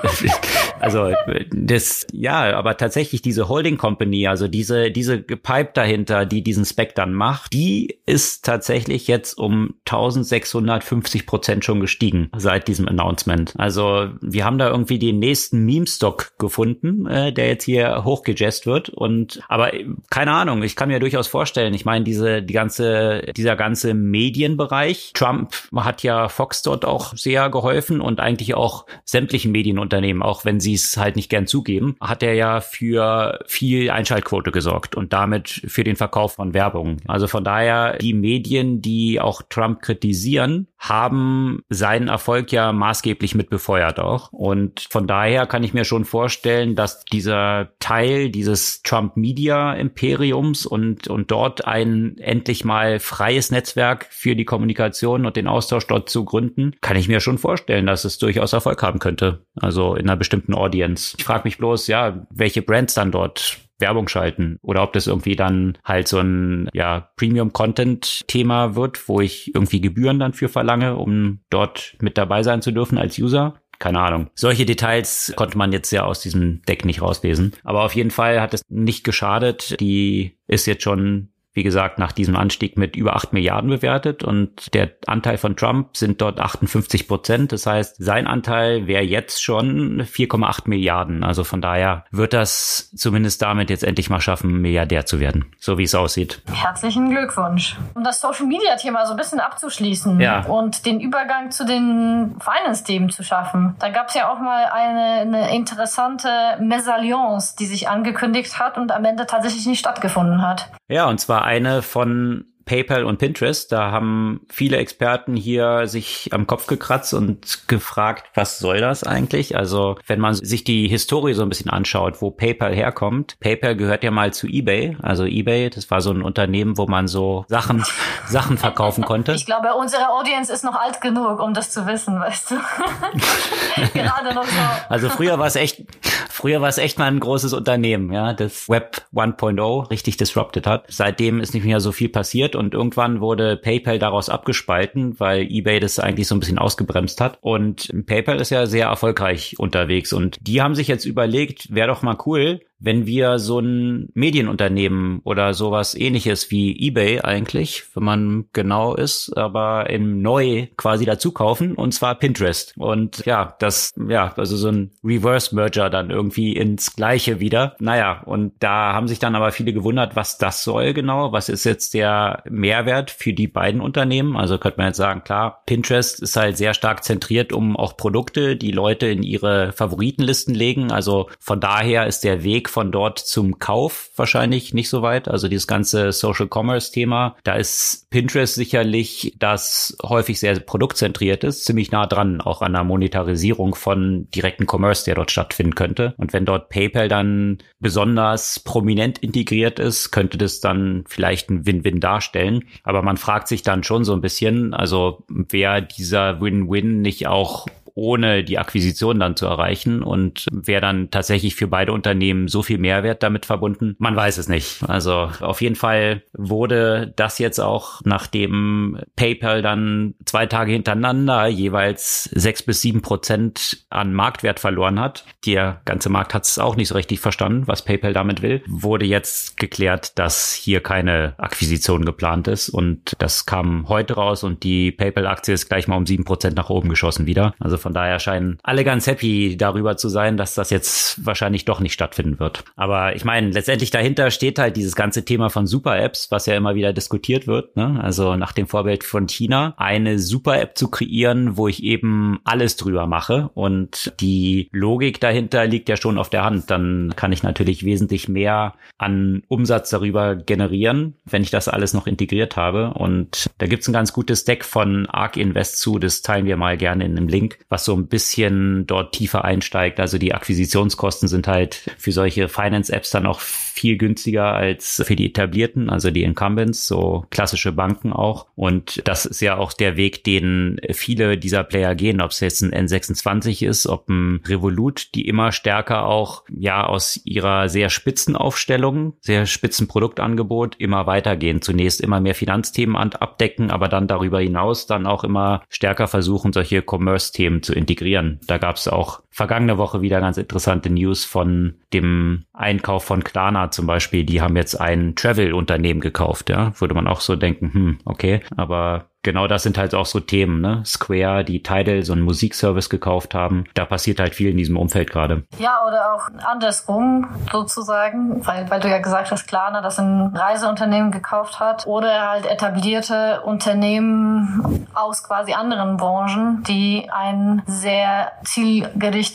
[LAUGHS] also das, ja, aber tatsächlich diese diese Holding Company, also diese, diese Pipe dahinter, die diesen Spec dann macht, die ist tatsächlich jetzt um 1650 Prozent schon gestiegen seit diesem Announcement. Also wir haben da irgendwie den nächsten Meme-Stock gefunden, äh, der jetzt hier hochgejazzt wird und, aber keine Ahnung, ich kann mir durchaus vorstellen, ich meine, diese, die ganze, dieser ganze Medienbereich, Trump hat ja Fox dort auch sehr geholfen und eigentlich auch sämtlichen Medienunternehmen, auch wenn sie es halt nicht gern zugeben, hat er ja für viel Einschaltquote gesorgt und damit für den Verkauf von Werbung. Also von daher, die Medien, die auch Trump kritisieren, haben seinen Erfolg ja maßgeblich mit befeuert auch. Und von daher kann ich mir schon vorstellen, dass dieser Teil dieses Trump Media Imperiums und, und dort ein endlich mal freies Netzwerk für die Kommunikation und den Austausch dort zu gründen, kann ich mir schon vorstellen, dass es durchaus Erfolg haben könnte. Also in einer bestimmten Audience. Ich frage mich bloß, ja, welche Brands dann dort Werbung schalten oder ob das irgendwie dann halt so ein ja Premium Content Thema wird, wo ich irgendwie Gebühren dann für verlange, um dort mit dabei sein zu dürfen als User. Keine Ahnung. Solche Details konnte man jetzt ja aus diesem Deck nicht rauslesen. Aber auf jeden Fall hat es nicht geschadet. Die ist jetzt schon wie gesagt, nach diesem Anstieg mit über 8 Milliarden bewertet und der Anteil von Trump sind dort 58 Prozent. Das heißt, sein Anteil wäre jetzt schon 4,8 Milliarden. Also von daher wird das zumindest damit jetzt endlich mal schaffen, Milliardär zu werden, so wie es aussieht. Herzlichen Glückwunsch. Um das Social Media Thema so ein bisschen abzuschließen ja. und den Übergang zu den Finance-Themen zu schaffen. Da gab es ja auch mal eine, eine interessante Mesalliance, die sich angekündigt hat und am Ende tatsächlich nicht stattgefunden hat. Ja, und zwar eine von PayPal und Pinterest. Da haben viele Experten hier sich am Kopf gekratzt und gefragt, was soll das eigentlich? Also, wenn man sich die Historie so ein bisschen anschaut, wo PayPal herkommt. PayPal gehört ja mal zu eBay. Also eBay, das war so ein Unternehmen, wo man so Sachen, [LAUGHS] Sachen verkaufen konnte. Ich glaube, unsere Audience ist noch alt genug, um das zu wissen, weißt du. [LAUGHS] Gerade noch so. Also früher war es echt, früher war es echt mal ein großes Unternehmen, ja, das Web 1.0 richtig disrupted hat. Seitdem ist nicht mehr so viel passiert und irgendwann wurde PayPal daraus abgespalten, weil eBay das eigentlich so ein bisschen ausgebremst hat. Und PayPal ist ja sehr erfolgreich unterwegs und die haben sich jetzt überlegt, wäre doch mal cool, wenn wir so ein Medienunternehmen oder sowas ähnliches wie eBay eigentlich, wenn man genau ist, aber im Neu quasi dazu kaufen und zwar Pinterest. Und ja, das, ja, also so ein Reverse Merger dann irgendwie ins Gleiche wieder. Naja, und da haben sich dann aber viele gewundert, was das soll genau. Was ist jetzt der Mehrwert für die beiden Unternehmen? Also könnte man jetzt sagen, klar, Pinterest ist halt sehr stark zentriert um auch Produkte, die Leute in ihre Favoritenlisten legen. Also von daher ist der Weg von dort zum Kauf wahrscheinlich nicht so weit. Also dieses ganze Social Commerce Thema, da ist Pinterest sicherlich, das häufig sehr produktzentriert ist, ziemlich nah dran, auch an der Monetarisierung von direkten Commerce, der dort stattfinden könnte. Und wenn dort PayPal dann besonders prominent integriert ist, könnte das dann vielleicht ein Win-Win darstellen. Aber man fragt sich dann schon so ein bisschen, also wer dieser Win-Win nicht auch ohne die Akquisition dann zu erreichen und wäre dann tatsächlich für beide Unternehmen so viel Mehrwert damit verbunden? Man weiß es nicht. Also auf jeden Fall wurde das jetzt auch, nachdem PayPal dann zwei Tage hintereinander jeweils sechs bis sieben Prozent an Marktwert verloren hat. Der ganze Markt hat es auch nicht so richtig verstanden, was PayPal damit will. Wurde jetzt geklärt, dass hier keine Akquisition geplant ist und das kam heute raus und die PayPal-Aktie ist gleich mal um sieben Prozent nach oben geschossen wieder. Also von daher scheinen alle ganz happy darüber zu sein, dass das jetzt wahrscheinlich doch nicht stattfinden wird. Aber ich meine, letztendlich dahinter steht halt dieses ganze Thema von Super-Apps, was ja immer wieder diskutiert wird. Ne? Also nach dem Vorbild von China, eine Super-App zu kreieren, wo ich eben alles drüber mache. Und die Logik dahinter liegt ja schon auf der Hand. Dann kann ich natürlich wesentlich mehr an Umsatz darüber generieren, wenn ich das alles noch integriert habe. Und da gibt's ein ganz gutes Deck von Arc Invest zu, das teilen wir mal gerne in einem Link, was so ein bisschen dort tiefer einsteigt. Also die Akquisitionskosten sind halt für solche Finance-Apps dann auch viel günstiger als für die etablierten, also die Incumbents, so klassische Banken auch. Und das ist ja auch der Weg, den viele dieser Player gehen, ob es jetzt ein N26 ist, ob ein Revolut, die immer stärker auch ja aus ihrer sehr spitzen Aufstellung, sehr spitzen Produktangebot immer weitergehen. Zunächst immer mehr Finanzthemen abdecken, aber dann darüber hinaus dann auch immer stärker versuchen, solche Commerce-Themen zu integrieren. Da gab es auch vergangene Woche wieder ganz interessante News von dem Einkauf von Klarna zum Beispiel, die haben jetzt ein Travel-Unternehmen gekauft, ja, würde man auch so denken, hm, okay, aber genau das sind halt auch so Themen, ne? Square, die Tidal, so einen Musikservice gekauft haben. Da passiert halt viel in diesem Umfeld gerade. Ja, oder auch andersrum sozusagen, weil, weil du ja gesagt hast, Klarna, das ein Reiseunternehmen gekauft hat oder halt etablierte Unternehmen aus quasi anderen Branchen, die ein sehr zielgerichtetes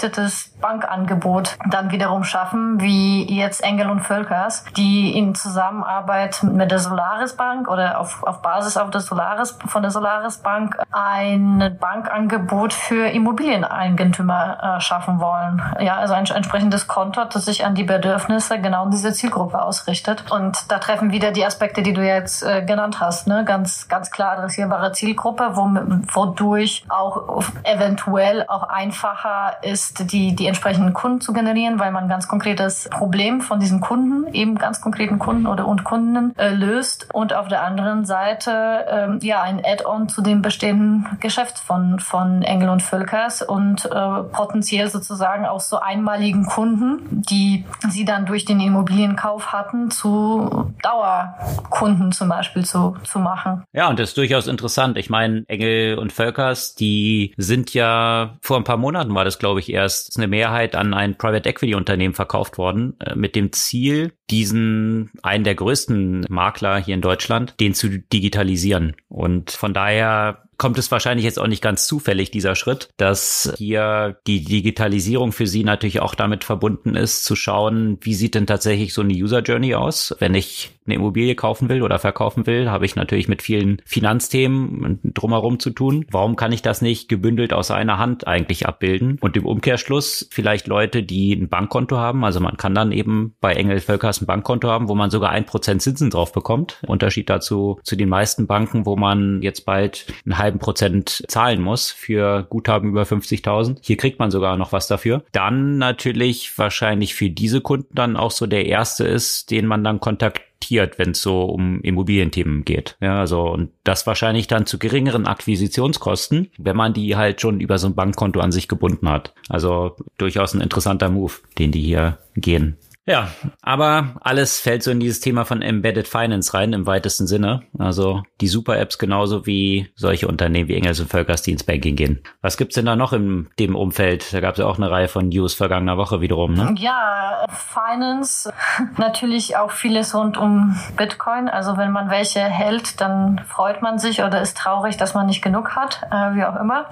Bankangebot dann wiederum schaffen, wie jetzt Engel und Völkers, die in Zusammenarbeit mit der Solaris Bank oder auf, auf Basis auf der Solaris von der Solaris Bank ein Bankangebot für Immobilieneigentümer äh, schaffen wollen. Ja, also ein entsprechendes Konto, das sich an die Bedürfnisse genau dieser Zielgruppe ausrichtet. Und da treffen wieder die Aspekte, die du jetzt äh, genannt hast, ne? ganz, ganz klar adressierbare Zielgruppe, wo, wodurch auch eventuell auch einfacher ist, die, die entsprechenden Kunden zu generieren, weil man ganz konkretes Problem von diesen Kunden, eben ganz konkreten Kunden oder und Kunden äh, löst und auf der anderen Seite ähm, ja ein Add-on zu dem bestehenden Geschäft von, von Engel und Völkers und äh, potenziell sozusagen auch so einmaligen Kunden, die sie dann durch den Immobilienkauf hatten, zu Dauerkunden zum Beispiel zu, zu machen. Ja, und das ist durchaus interessant. Ich meine, Engel und Völkers, die sind ja vor ein paar Monaten war das, glaube ich, erst eine Mehrheit an ein Private Equity Unternehmen verkauft worden, äh, mit dem Ziel, diesen einen der größten Makler hier in Deutschland, den zu digitalisieren. Und von daher kommt es wahrscheinlich jetzt auch nicht ganz zufällig, dieser Schritt, dass hier die Digitalisierung für Sie natürlich auch damit verbunden ist, zu schauen, wie sieht denn tatsächlich so eine User Journey aus, wenn ich eine Immobilie kaufen will oder verkaufen will, habe ich natürlich mit vielen Finanzthemen drumherum zu tun. Warum kann ich das nicht gebündelt aus einer Hand eigentlich abbilden? Und im Umkehrschluss vielleicht Leute, die ein Bankkonto haben, also man kann dann eben bei Engel Völkers ein Bankkonto haben, wo man sogar ein Prozent Zinsen drauf bekommt. Unterschied dazu zu den meisten Banken, wo man jetzt bald einen halben Prozent zahlen muss für Guthaben über 50.000. Hier kriegt man sogar noch was dafür. Dann natürlich wahrscheinlich für diese Kunden dann auch so der erste ist, den man dann kontaktiert wenn es so um Immobilienthemen geht. Ja, also und das wahrscheinlich dann zu geringeren Akquisitionskosten, wenn man die halt schon über so ein Bankkonto an sich gebunden hat. Also durchaus ein interessanter Move, den die hier gehen. Ja, aber alles fällt so in dieses Thema von Embedded Finance rein im weitesten Sinne. Also die Super-Apps genauso wie solche Unternehmen wie Engels und Völkers, die ins Banking gehen. Was gibt's denn da noch in dem Umfeld? Da gab es ja auch eine Reihe von News vergangener Woche wiederum, ne? Ja, Finance, [LAUGHS] natürlich auch vieles rund um Bitcoin. Also wenn man welche hält, dann freut man sich oder ist traurig, dass man nicht genug hat, äh, wie auch immer.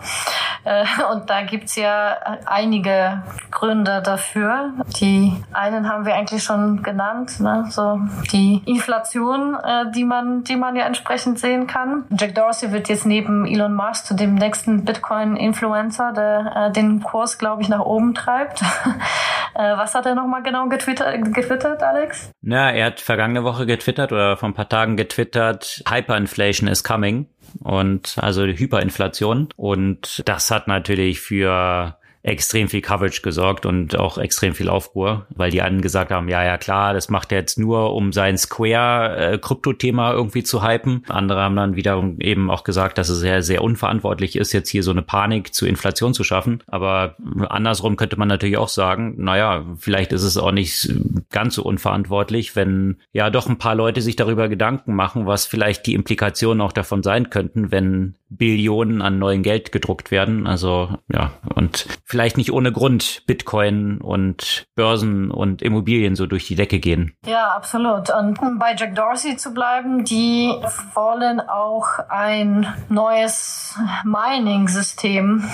Äh, und da gibt's ja einige Gründe dafür. Die einen haben wir eigentlich schon genannt, ne? so die Inflation, äh, die man, die man ja entsprechend sehen kann. Jack Dorsey wird jetzt neben Elon Musk zu dem nächsten Bitcoin-Influencer, der äh, den Kurs, glaube ich, nach oben treibt. [LAUGHS] äh, was hat er nochmal genau getwittert, getwittert, Alex? Na, er hat vergangene Woche getwittert oder vor ein paar Tagen getwittert, Hyperinflation is coming und also Hyperinflation und das hat natürlich für extrem viel Coverage gesorgt und auch extrem viel Aufruhr, weil die einen gesagt haben, ja, ja, klar, das macht er jetzt nur, um sein Square-Krypto-Thema äh, irgendwie zu hypen. Andere haben dann wiederum eben auch gesagt, dass es sehr, sehr unverantwortlich ist, jetzt hier so eine Panik zu Inflation zu schaffen. Aber andersrum könnte man natürlich auch sagen, naja, vielleicht ist es auch nicht ganz so unverantwortlich, wenn ja doch ein paar Leute sich darüber Gedanken machen, was vielleicht die Implikationen auch davon sein könnten, wenn Billionen an neuem Geld gedruckt werden. Also ja, und vielleicht nicht ohne Grund Bitcoin und Börsen und Immobilien so durch die Decke gehen. Ja, absolut. Und um bei Jack Dorsey zu bleiben, die wollen auch ein neues Mining-System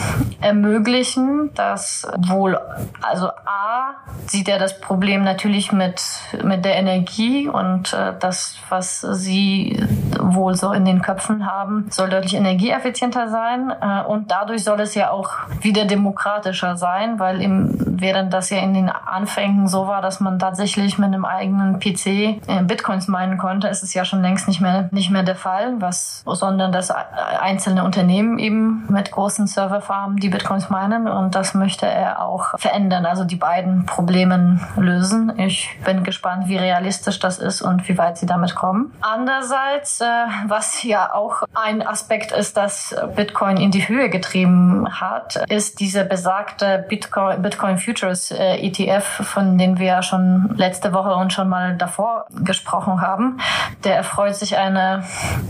ermöglichen, das wohl, also A, sieht er das Problem natürlich mit, mit der Energie und äh, das, was sie wohl so in den Köpfen haben, soll deutlich energieeffizienter sein äh, und dadurch soll es ja auch wieder demokratischer sein, weil im, während das ja in den Anfängen so war, dass man tatsächlich mit einem eigenen PC äh, Bitcoins meinen konnte, ist es ja schon längst nicht mehr nicht mehr der Fall, was sondern dass einzelne Unternehmen eben mit großen Serverfarmen die Bitcoins meinen und das möchte er auch verändern, also die beiden Probleme lösen. Ich bin gespannt, wie realistisch das ist und wie weit sie damit kommen. Andererseits was, äh, was ja auch ein Aspekt ist, das Bitcoin in die Höhe getrieben hat, ist diese besagte Bitcoin, Bitcoin Futures äh, ETF, von dem wir schon letzte Woche und schon mal davor gesprochen haben. Der erfreut sich einer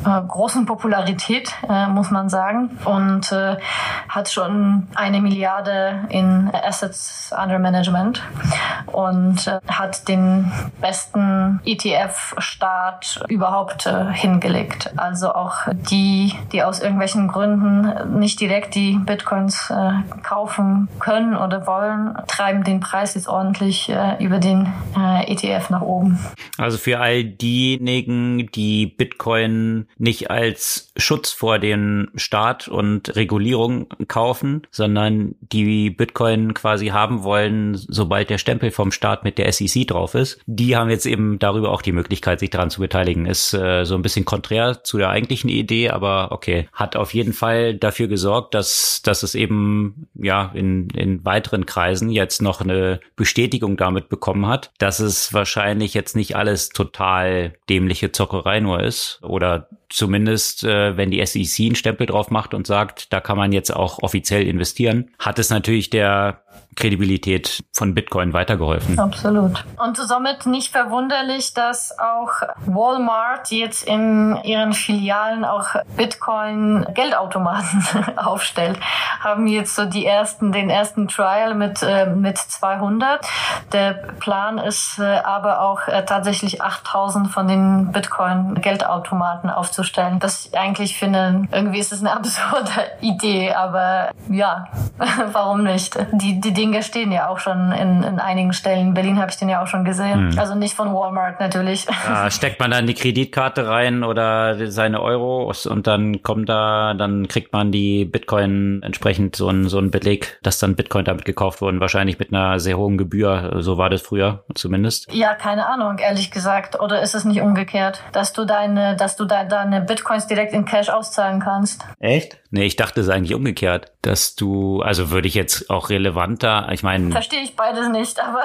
äh, großen Popularität, muss man sagen, und hat schon eine Milliarde in Assets under Management und hat den besten ETF-Start überhaupt äh, hingelegt. Also auch die, die aus irgendwelchen Gründen nicht direkt die Bitcoins äh, kaufen können oder wollen, treiben den Preis jetzt ordentlich äh, über den äh, ETF nach oben. Also für all diejenigen, die Bitcoin nicht als Schutz vor dem Staat und Regulierung kaufen, sondern die Bitcoin quasi haben wollen, sobald der Stempel vom Staat mit der SEC drauf ist, die haben jetzt eben darüber auch die Möglichkeit, sich daran zu beteiligen. Ist äh, so ein bisschen konträr zu der eigentlichen Idee, aber okay, hat auf jeden Fall dafür gesorgt, dass, dass es eben ja in, in weiteren Kreisen jetzt noch eine Bestätigung damit bekommen hat, dass es wahrscheinlich jetzt nicht alles total dämliche Zockerei nur ist oder zumindest äh, wenn die SEC einen Stempel drauf macht und sagt, da kann man jetzt auch offiziell investieren, hat es natürlich der Kredibilität von Bitcoin weitergeholfen. Absolut. Und somit nicht verwunderlich, dass auch Walmart jetzt in ihren Filialen auch Bitcoin Geldautomaten [LAUGHS] aufstellt. Haben jetzt so die ersten, den ersten Trial mit, äh, mit 200. Der Plan ist äh, aber auch äh, tatsächlich 8000 von den Bitcoin Geldautomaten aufzustellen. Das ich eigentlich finde, irgendwie ist es eine [LAUGHS] absurde Idee, aber ja, [LAUGHS] warum nicht? Die, die Dinge stehen ja auch schon in, in einigen Stellen. In Berlin habe ich den ja auch schon gesehen. Hm. Also nicht von Walmart natürlich. Ja, [LAUGHS] steckt man dann die Kreditkarte rein oder seine Euros und dann kommt da, dann kriegt man die Bitcoin entsprechend so ein, so ein Beleg, dass dann Bitcoin damit gekauft wurden. Wahrscheinlich mit einer sehr hohen Gebühr. So war das früher zumindest. Ja, keine Ahnung, ehrlich gesagt. Oder ist es nicht umgekehrt, dass du deine, dass du de deine Bitcoins direkt in Cash auszahlen kannst? Echt? Nee, ich dachte es eigentlich umgekehrt, dass du, also würde ich jetzt auch relevanter, ich meine. Verstehe ich beides nicht, aber.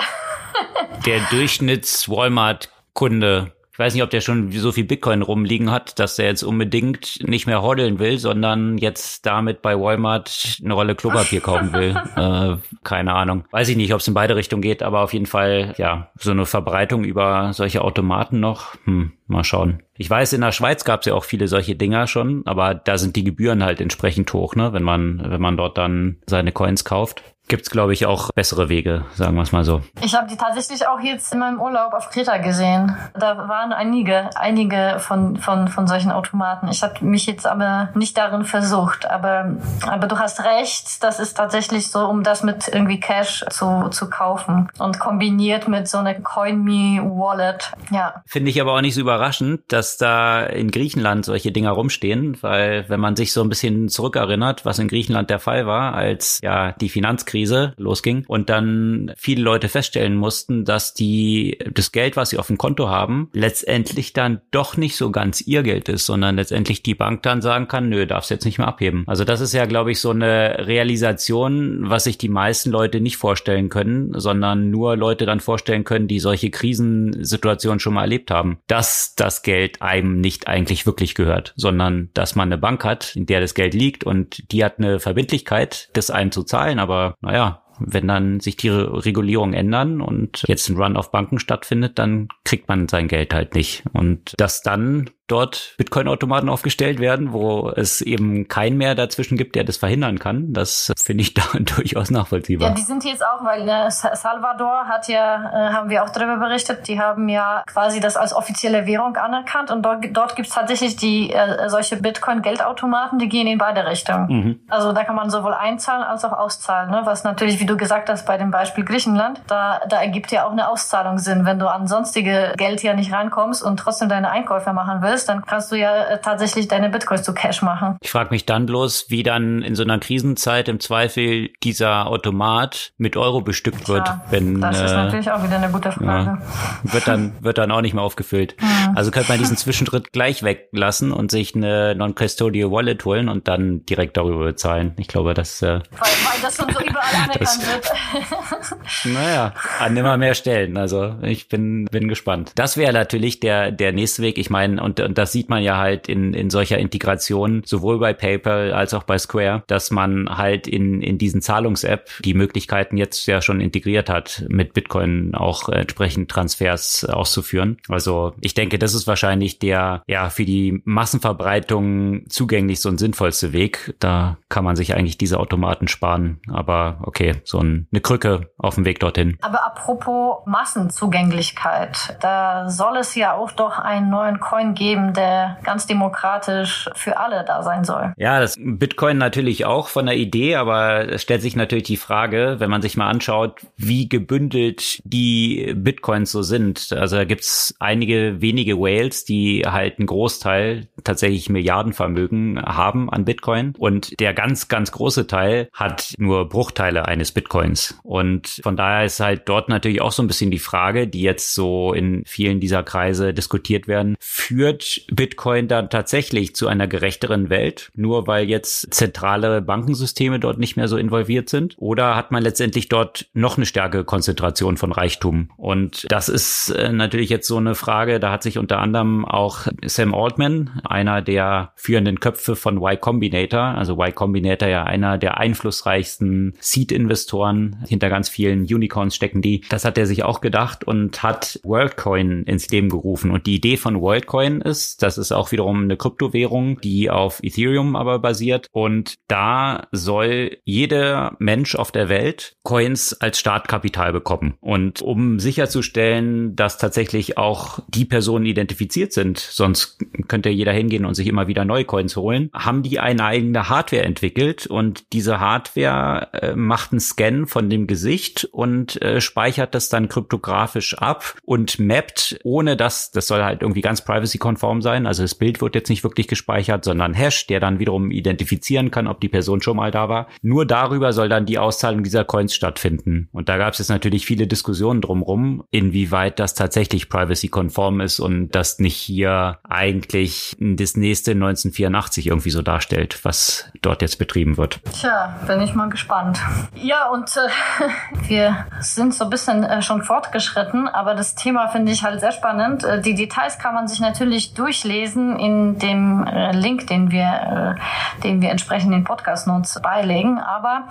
der [LAUGHS] Durchschnitts-Walmart-Kunde ich weiß nicht, ob der schon so viel Bitcoin rumliegen hat, dass er jetzt unbedingt nicht mehr hodeln will, sondern jetzt damit bei Walmart eine Rolle Klopapier [LAUGHS] kaufen will. äh, keine Ahnung. Weiß ich nicht, ob es in beide Richtungen geht, aber auf jeden Fall, ja, so eine Verbreitung über solche Automaten noch. Hm, mal schauen. Ich weiß, in der Schweiz gab es ja auch viele solche Dinger schon, aber da sind die Gebühren halt entsprechend hoch, ne, wenn man, wenn man dort dann seine Coins kauft gibt's glaube ich, auch bessere Wege, sagen wir es mal so. Ich habe die tatsächlich auch jetzt in meinem Urlaub auf Kreta gesehen. Da waren einige, einige von, von, von solchen Automaten. Ich habe mich jetzt aber nicht darin versucht. Aber, aber du hast recht, das ist tatsächlich so, um das mit irgendwie Cash zu, zu kaufen. Und kombiniert mit so einer CoinMe-Wallet. Ja. Finde ich aber auch nicht so überraschend, dass da in Griechenland solche Dinger rumstehen, weil wenn man sich so ein bisschen zurückerinnert, was in Griechenland der Fall war, als ja die Finanzkrise Finanzkrise losging und dann viele Leute feststellen mussten, dass die das Geld, was sie auf dem Konto haben, letztendlich dann doch nicht so ganz ihr Geld ist, sondern letztendlich die Bank dann sagen kann, nö, darfst jetzt nicht mehr abheben. Also das ist ja, glaube ich, so eine Realisation, was sich die meisten Leute nicht vorstellen können, sondern nur Leute dann vorstellen können, die solche Krisensituationen schon mal erlebt haben, dass das Geld einem nicht eigentlich wirklich gehört, sondern dass man eine Bank hat, in der das Geld liegt und die hat eine Verbindlichkeit, das einem zu zahlen, aber naja, wenn dann sich die Regulierungen ändern und jetzt ein Run auf Banken stattfindet, dann kriegt man sein Geld halt nicht. Und das dann dort Bitcoin-Automaten aufgestellt werden, wo es eben keinen mehr dazwischen gibt, der das verhindern kann. Das finde ich [LAUGHS] da durchaus nachvollziehbar. Ja, die sind jetzt auch, weil ne, Salvador hat ja, äh, haben wir auch darüber berichtet, die haben ja quasi das als offizielle Währung anerkannt und dort, dort gibt es tatsächlich die äh, solche Bitcoin-Geldautomaten, die gehen in beide Richtungen. Mhm. Also da kann man sowohl einzahlen als auch auszahlen, ne? was natürlich, wie du gesagt hast, bei dem Beispiel Griechenland, da, da ergibt ja auch eine Auszahlung Sinn, wenn du an sonstige Geld ja nicht rankommst und trotzdem deine Einkäufe machen willst ist, dann kannst du ja äh, tatsächlich deine Bitcoins zu Cash machen. Ich frage mich dann bloß, wie dann in so einer Krisenzeit im Zweifel dieser Automat mit Euro bestückt wird. Ja, wenn, das ist äh, natürlich auch wieder eine gute Frage. Ja, wird dann wird dann auch nicht mehr aufgefüllt. [LAUGHS] Mhm. Also könnte man diesen Zwischenschritt gleich weglassen und sich eine Non-Custodial Wallet holen und dann direkt darüber bezahlen. Ich glaube, das äh, weil, weil das schon so überall [LAUGHS] anerkannt wird. [LAUGHS] naja, an immer mehr Stellen. Also ich bin bin gespannt. Das wäre natürlich der der nächste Weg. Ich meine und und das sieht man ja halt in, in solcher Integration, sowohl bei PayPal als auch bei Square, dass man halt in, in diesen Zahlungs-App die Möglichkeiten jetzt ja schon integriert hat, mit Bitcoin auch entsprechend Transfers auszuführen. Also ich denke, das ist wahrscheinlich der ja für die Massenverbreitung zugänglich und sinnvollste Weg. Da kann man sich eigentlich diese Automaten sparen. Aber okay, so ein, eine Krücke auf dem Weg dorthin. Aber apropos Massenzugänglichkeit, da soll es ja auch doch einen neuen Coin geben, der ganz demokratisch für alle da sein soll. Ja, das Bitcoin natürlich auch von der Idee, aber es stellt sich natürlich die Frage, wenn man sich mal anschaut, wie gebündelt die Bitcoins so sind. Also da gibt's einige wenige Whales, die halt einen Großteil tatsächlich Milliardenvermögen haben an Bitcoin und der ganz, ganz große Teil hat nur Bruchteile eines Bitcoins. Und von daher ist halt dort natürlich auch so ein bisschen die Frage, die jetzt so in vielen dieser Kreise diskutiert werden, führt Bitcoin dann tatsächlich zu einer gerechteren Welt, nur weil jetzt zentrale Bankensysteme dort nicht mehr so involviert sind? Oder hat man letztendlich dort noch eine stärkere Konzentration von Reichtum? Und das ist äh, natürlich jetzt so eine Frage, da hat sich unter anderem auch Sam Altman, einer der führenden Köpfe von Y Combinator, also Y Combinator ja einer der einflussreichsten Seed-Investoren, hinter ganz vielen Unicorns stecken die. Das hat er sich auch gedacht und hat WorldCoin ins Leben gerufen. Und die Idee von WorldCoin ist, das ist auch wiederum eine Kryptowährung, die auf Ethereum aber basiert. Und da soll jeder Mensch auf der Welt Coins als Startkapital bekommen. Und um sicherzustellen, dass tatsächlich auch die Personen identifiziert sind, sonst könnte jeder hingehen und sich immer wieder neue Coins holen, haben die eine eigene Hardware entwickelt und diese Hardware äh, macht einen Scan von dem Gesicht und äh, speichert das dann kryptografisch ab und mappt, ohne dass, das soll halt irgendwie ganz privacy-konform sein, also das Bild wird jetzt nicht wirklich gespeichert, sondern Hash, der dann wiederum identifizieren kann, ob die Person schon mal da war. Nur darüber soll dann die Auszahlung dieser Coins stattfinden. Und da gab es jetzt natürlich viele Diskussionen drumherum, inwieweit das tatsächlich privacy-konform ist und das nicht hier eigentlich das nächste 1984 irgendwie so darstellt, was dort jetzt betrieben wird. Tja, bin ich mal gespannt. Ja, und äh, [LAUGHS] wir sind so ein bisschen äh, schon fortgeschritten, aber das Thema finde ich halt sehr spannend. Äh, die Details kann man sich natürlich durchlesen in dem äh, Link, den wir, äh, den wir entsprechend in Podcast Notes beilegen. Aber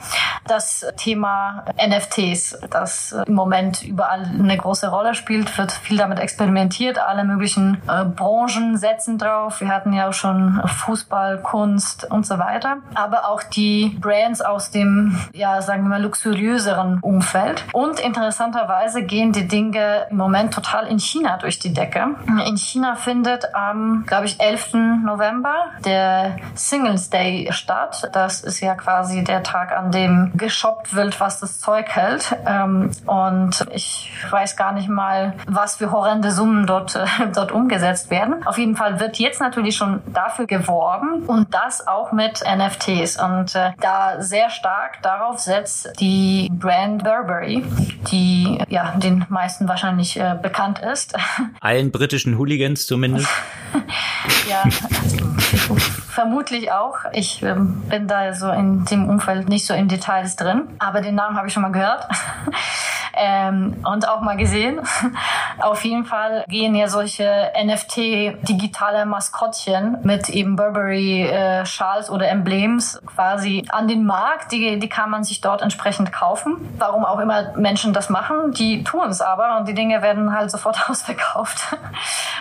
das Thema NFTs, das im Moment überall eine große Rolle spielt, wird viel damit experimentiert. Alle möglichen äh, Branchen setzen drauf. Wir hatten ja auch schon Fußball, Kunst und so weiter. Aber auch die Brands aus dem, ja, sagen wir mal, luxuriöseren Umfeld. Und interessanterweise gehen die Dinge im Moment total in China durch die Decke. In China findet am, glaube ich, 11. November der Singles Day statt. Das ist ja quasi der Tag, an dem geshoppt wird, was das Zeug hält. Ähm, und ich weiß gar nicht mal, was für horrende Summen dort, [LAUGHS] dort umgesetzt werden. Auf jeden Fall wird jetzt natürlich schon dafür geworben und das auch mit NFTs. Und äh, da sehr stark darauf setzt die Brand Burberry, die ja den meisten wahrscheinlich äh, bekannt ist. [LAUGHS] Allen britischen Hooligans zumindest. [LAUGHS] ja, vermutlich auch. Ich ähm, bin da so in dem Umfeld nicht so in Details drin, aber den Namen habe ich schon mal gehört. [LAUGHS] ähm, und auch mal gesehen. [LAUGHS] Auf jeden Fall gehen ja solche NFT-digitale Maskottchen mit eben Burberry-Schals äh, oder Emblems quasi an den Markt. Die, die kann man sich dort entsprechend kaufen. Warum auch immer Menschen das machen, die tun es aber und die Dinge werden halt sofort ausverkauft.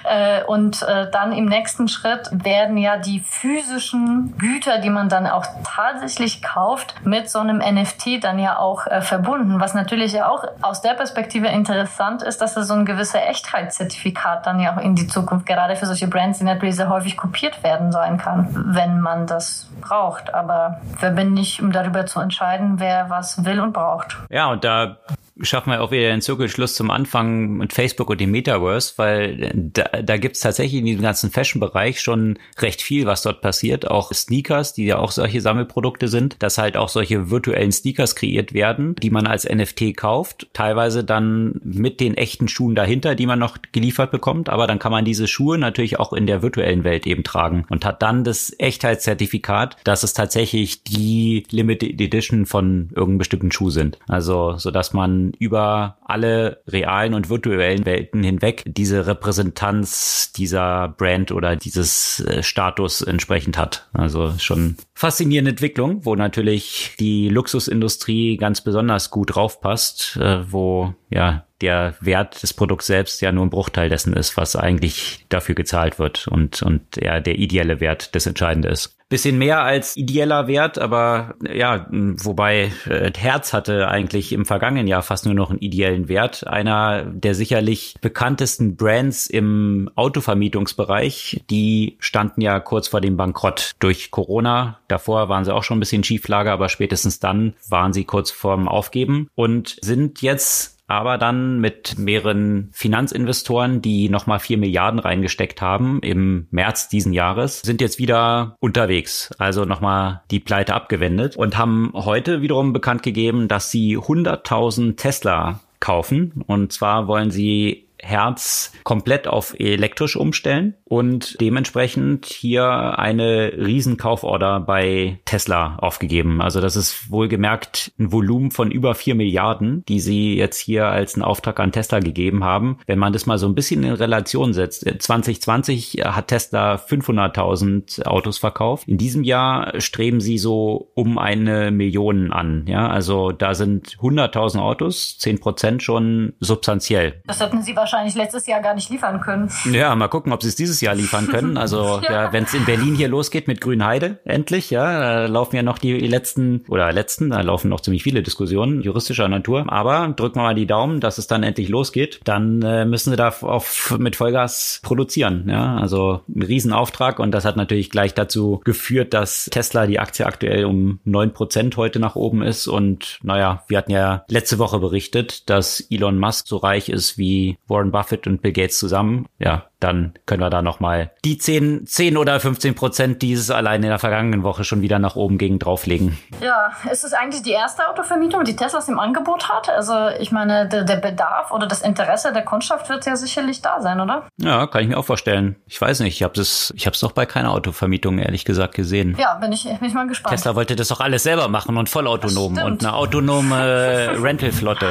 äh, und äh, dann im nächsten Schritt werden ja die physischen Güter, die man dann auch tatsächlich kauft, mit so einem NFT dann ja auch äh, verbunden, was natürlich ja auch aus der Perspektive interessant ist, dass es so ein gewisser Echtheitszertifikat dann ja auch in die Zukunft gerade für solche Brands, die natürlich sehr häufig kopiert werden sein kann, wenn man das braucht. Aber wer bin ich, um darüber zu entscheiden, wer was will und braucht? Ja, und da schaffen wir auch wieder den Zirkelschluss zum Anfang mit Facebook und dem Metaverse, weil da, da gibt es tatsächlich in diesem ganzen Fashion-Bereich schon recht viel, was dort passiert. Auch Sneakers, die ja auch solche Sammelprodukte sind, dass halt auch solche virtuellen Sneakers kreiert werden, die man als NFT kauft, teilweise dann mit den echten Schuhen dahinter, die man noch geliefert bekommt, aber dann kann man diese Schuhe natürlich auch in der virtuellen Welt eben tragen und hat dann das Echtheitszertifikat, dass es tatsächlich die Limited Edition von irgendeinem bestimmten Schuh sind. Also, so man über alle realen und virtuellen Welten hinweg diese Repräsentanz dieser Brand oder dieses äh, Status entsprechend hat. Also schon faszinierende Entwicklung, wo natürlich die Luxusindustrie ganz besonders gut draufpasst, äh, wo ja der Wert des Produkts selbst ja nur ein Bruchteil dessen ist, was eigentlich dafür gezahlt wird und, und ja, der ideelle Wert das Entscheidende ist. Bisschen mehr als ideeller Wert, aber ja, wobei äh, Herz hatte eigentlich im vergangenen Jahr fast nur noch einen ideellen Wert. Einer der sicherlich bekanntesten Brands im Autovermietungsbereich, die standen ja kurz vor dem Bankrott durch Corona. Davor waren sie auch schon ein bisschen Schieflage, aber spätestens dann waren sie kurz vorm Aufgeben und sind jetzt aber dann mit mehreren Finanzinvestoren, die nochmal vier Milliarden reingesteckt haben im März diesen Jahres, sind jetzt wieder unterwegs. Also nochmal die Pleite abgewendet und haben heute wiederum bekannt gegeben, dass sie 100.000 Tesla kaufen. Und zwar wollen sie Herz komplett auf elektrisch umstellen und dementsprechend hier eine Riesenkauforder bei Tesla aufgegeben. Also das ist wohlgemerkt ein Volumen von über vier Milliarden, die sie jetzt hier als einen Auftrag an Tesla gegeben haben. Wenn man das mal so ein bisschen in Relation setzt, 2020 hat Tesla 500.000 Autos verkauft. In diesem Jahr streben sie so um eine Million an. Ja, also da sind 100.000 Autos, 10 Prozent schon substanziell. Das hatten sie wahrscheinlich wahrscheinlich letztes Jahr gar nicht liefern können. Ja, mal gucken, ob sie es dieses Jahr liefern können. Also [LAUGHS] ja. ja wenn es in Berlin hier losgeht mit Grünheide, endlich, ja, da laufen ja noch die letzten oder letzten, da laufen noch ziemlich viele Diskussionen juristischer Natur. Aber drücken wir mal die Daumen, dass es dann endlich losgeht. Dann äh, müssen sie da auf, mit Vollgas produzieren. Ja, also ein Riesenauftrag und das hat natürlich gleich dazu geführt, dass Tesla die Aktie aktuell um neun Prozent heute nach oben ist. Und naja, wir hatten ja letzte Woche berichtet, dass Elon Musk so reich ist wie Warren Warren Buffett und Bill Gates zusammen. Ja, dann können wir da nochmal die 10, 10 oder 15 Prozent, die es allein in der vergangenen Woche schon wieder nach oben gegen drauflegen. Ja, ist es eigentlich die erste Autovermietung, die Teslas im Angebot hat? Also ich meine, der, der Bedarf oder das Interesse der Kundschaft wird ja sicherlich da sein, oder? Ja, kann ich mir auch vorstellen. Ich weiß nicht, ich habe es ich hab's doch bei keiner Autovermietung ehrlich gesagt gesehen. Ja, bin ich, bin ich mal gespannt. Tesla wollte das doch alles selber machen und vollautonom und eine autonome Rentalflotte.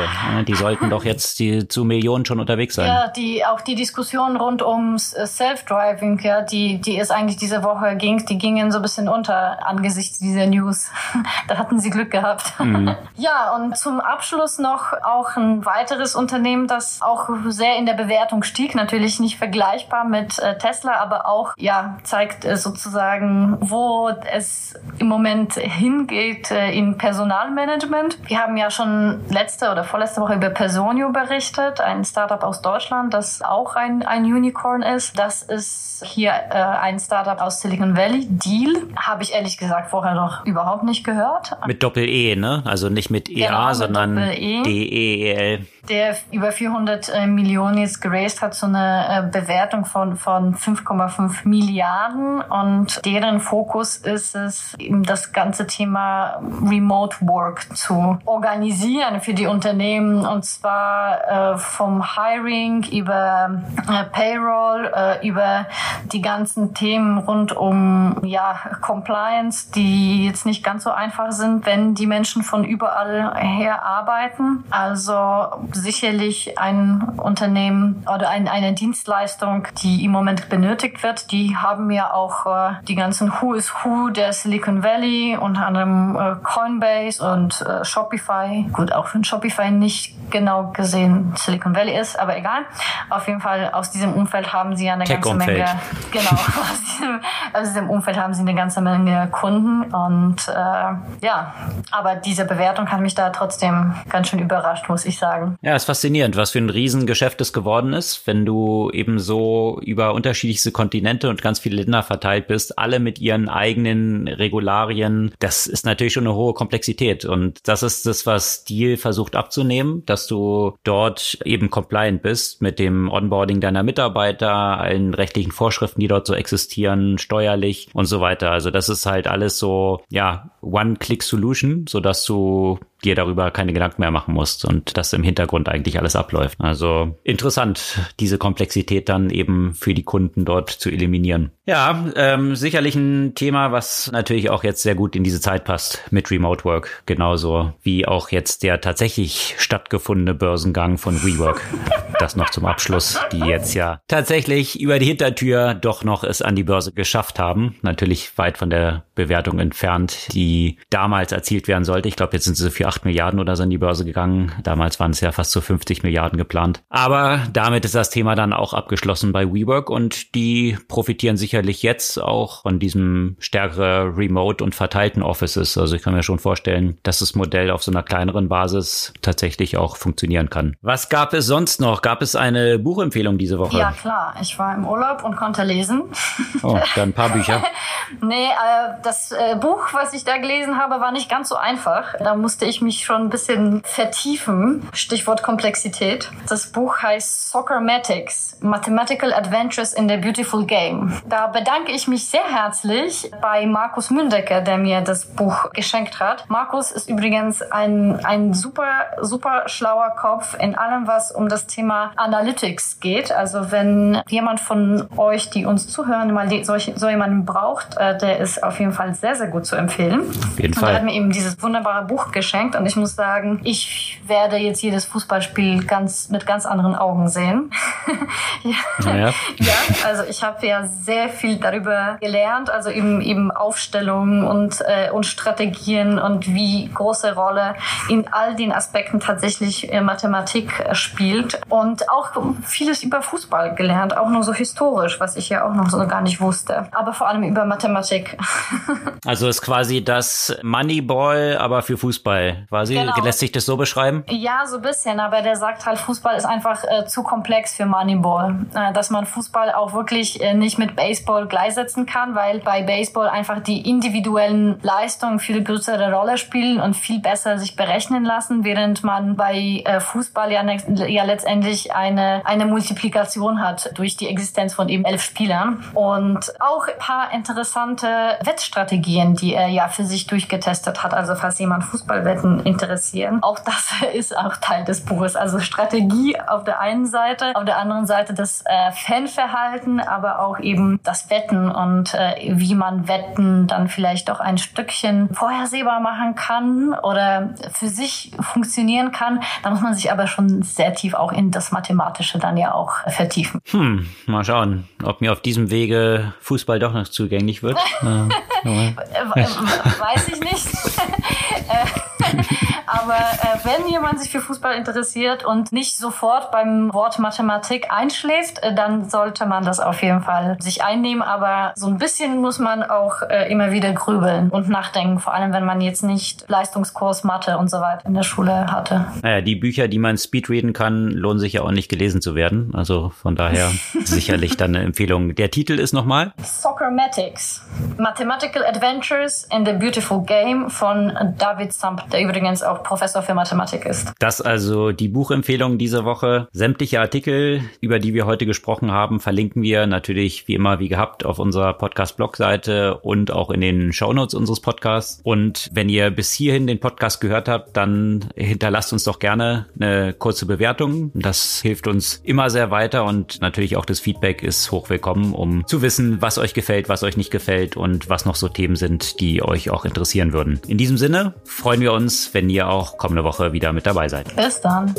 Die sollten doch jetzt die, zu Millionen schon unterwegs sein. Ja, die, auch die Diskussion rund um ums äh, Self-Driving, ja, die, die ist eigentlich diese Woche ging, die gingen so ein bisschen unter angesichts dieser News. [LAUGHS] da hatten sie Glück gehabt. Mhm. [LAUGHS] ja, und zum Abschluss noch auch ein weiteres Unternehmen, das auch sehr in der Bewertung stieg. Natürlich nicht vergleichbar mit äh, Tesla, aber auch, ja, zeigt äh, sozusagen, wo es im Moment hingeht in Personalmanagement. Wir haben ja schon letzte oder vorletzte Woche über Personio berichtet, ein Startup aus Deutschland, das auch ein, ein Unicorn Unicorn ist. Das ist hier äh, ein Startup aus Silicon Valley. Deal habe ich ehrlich gesagt vorher noch überhaupt nicht gehört. Mit Doppel-E, ne? Also nicht mit EA, genau, sondern D-E-E-L der über 400 äh, Millionen jetzt geraced hat, so eine äh, Bewertung von, von 5,5 Milliarden und deren Fokus ist es, eben das ganze Thema Remote Work zu organisieren für die Unternehmen und zwar äh, vom Hiring über äh, Payroll, äh, über die ganzen Themen rund um ja, Compliance, die jetzt nicht ganz so einfach sind, wenn die Menschen von überall her arbeiten. Also sicherlich ein Unternehmen oder ein, eine Dienstleistung, die im Moment benötigt wird. Die haben ja auch äh, die ganzen Who is Who der Silicon Valley, unter anderem äh, Coinbase und äh, Shopify. Gut, auch wenn Shopify nicht genau gesehen Silicon Valley ist, aber egal. Auf jeden Fall aus diesem Umfeld haben sie ja eine ganze Menge. Genau, aus diesem, aus diesem Umfeld haben sie eine ganze Menge Kunden und äh, ja, aber diese Bewertung hat mich da trotzdem ganz schön überrascht, muss ich sagen. Ja, ist faszinierend, was für ein Riesengeschäft es geworden ist, wenn du eben so über unterschiedlichste Kontinente und ganz viele Länder verteilt bist, alle mit ihren eigenen Regularien. Das ist natürlich schon eine hohe Komplexität und das ist das, was Deal versucht abzunehmen, dass du dort eben compliant bist mit dem Onboarding deiner Mitarbeiter, allen rechtlichen Vorschriften, die dort so existieren, steuerlich und so weiter. Also das ist halt alles so, ja, One-Click-Solution, so dass du dir darüber keine Gedanken mehr machen musst und dass im Hintergrund eigentlich alles abläuft. Also interessant, diese Komplexität dann eben für die Kunden dort zu eliminieren. Ja, ähm, sicherlich ein Thema, was natürlich auch jetzt sehr gut in diese Zeit passt mit Remote Work, genauso wie auch jetzt der tatsächlich stattgefundene Börsengang von WeWork. Das noch zum Abschluss, die jetzt ja tatsächlich über die Hintertür doch noch es an die Börse geschafft haben. Natürlich weit von der Bewertung entfernt, die damals erzielt werden sollte. Ich glaube, jetzt sind sie für 8 Milliarden oder so an die Börse gegangen. Damals waren es ja fast so 50 Milliarden geplant. Aber damit ist das Thema dann auch abgeschlossen bei WeWork und die profitieren sicherlich jetzt auch von diesem stärkere Remote und verteilten Offices. Also ich kann mir schon vorstellen, dass das Modell auf so einer kleineren Basis tatsächlich auch funktionieren kann. Was gab es sonst noch? Gab es eine Buchempfehlung diese Woche? Ja, klar. Ich war im Urlaub und konnte lesen. Oh, dann ein paar Bücher. [LAUGHS] nee, äh, das äh, Buch, was ich da gelesen habe, war nicht ganz so einfach. Da musste ich mich schon ein bisschen vertiefen. Stichwort Komplexität. Das Buch heißt Soccermatics, Mathematical Adventures in the Beautiful Game. Da bedanke ich mich sehr herzlich bei Markus Mündecker, der mir das Buch geschenkt hat. Markus ist übrigens ein, ein super, super schlauer Kopf in allem, was um das Thema Analytics geht. Also wenn jemand von euch, die uns zuhören, mal so jemanden braucht, äh, der ist auf jeden Fall sehr, sehr gut zu empfehlen. Auf jeden und Fall. er hat mir eben dieses wunderbare Buch geschenkt und ich muss sagen, ich werde jetzt jedes Fußballspiel ganz mit ganz anderen Augen sehen. [LAUGHS] ja. Naja. ja, also ich habe ja sehr viel darüber gelernt, also eben eben Aufstellungen und äh, und Strategien und wie große Rolle in all den Aspekten tatsächlich äh, Mathematik spielt und auch vieles über Fußball gelernt, auch nur so historisch, was ich ja auch noch so gar nicht wusste, aber vor allem über Mathematik. [LAUGHS] Also ist quasi das Moneyball, aber für Fußball. Quasi Genau. lässt sich das so beschreiben? Ja, so ein bisschen, aber der sagt halt, Fußball ist einfach äh, zu komplex für Moneyball. Äh, dass man Fußball auch wirklich äh, nicht mit Baseball gleichsetzen kann, weil bei Baseball einfach die individuellen Leistungen viel größere Rolle spielen und viel besser sich berechnen lassen, während man bei äh, Fußball ja, ja letztendlich eine, eine Multiplikation hat durch die Existenz von eben elf Spielern. Und auch ein paar interessante Wettstrategien, die er ja für sich durchgetestet hat. Also falls jemand Fußballwetten interessieren, auch das [LAUGHS] ist auch Teil des Buches. Also Strategie auf der einen Seite, auf der anderen Seite das äh, Fanverhalten, aber auch eben das Wetten und äh, wie man Wetten dann vielleicht doch ein Stückchen vorhersehbar machen kann oder für sich funktionieren kann. Da muss man sich aber schon sehr tief auch in das Mathematische dann ja auch vertiefen. Hm, mal schauen, ob mir auf diesem Wege Fußball doch noch zugänglich wird. [LAUGHS] Äh, weiß ich nicht. [LAUGHS] Aber äh, wenn jemand sich für Fußball interessiert und nicht sofort beim Wort Mathematik einschläft, äh, dann sollte man das auf jeden Fall sich einnehmen. Aber so ein bisschen muss man auch äh, immer wieder grübeln und nachdenken, vor allem wenn man jetzt nicht Leistungskurs Mathe und so weiter in der Schule hatte. Naja, die Bücher, die man speedreaden kann, lohnen sich ja auch nicht gelesen zu werden. Also von daher [LAUGHS] sicherlich dann eine Empfehlung. Der Titel ist nochmal? Soccermatics. Mathematical Adventures in the Beautiful Game von David Sump, der übrigens auch Professor für Mathematik ist. Das also die Buchempfehlung dieser Woche. Sämtliche Artikel, über die wir heute gesprochen haben, verlinken wir natürlich wie immer wie gehabt auf unserer Podcast-Blog-Seite und auch in den Shownotes unseres Podcasts. Und wenn ihr bis hierhin den Podcast gehört habt, dann hinterlasst uns doch gerne eine kurze Bewertung. Das hilft uns immer sehr weiter und natürlich auch das Feedback ist hochwillkommen, um zu wissen, was euch gefällt, was euch nicht gefällt und was noch so Themen sind, die euch auch interessieren würden. In diesem Sinne freuen wir uns, wenn ihr auch kommende Woche wieder mit dabei seid. Bis dann.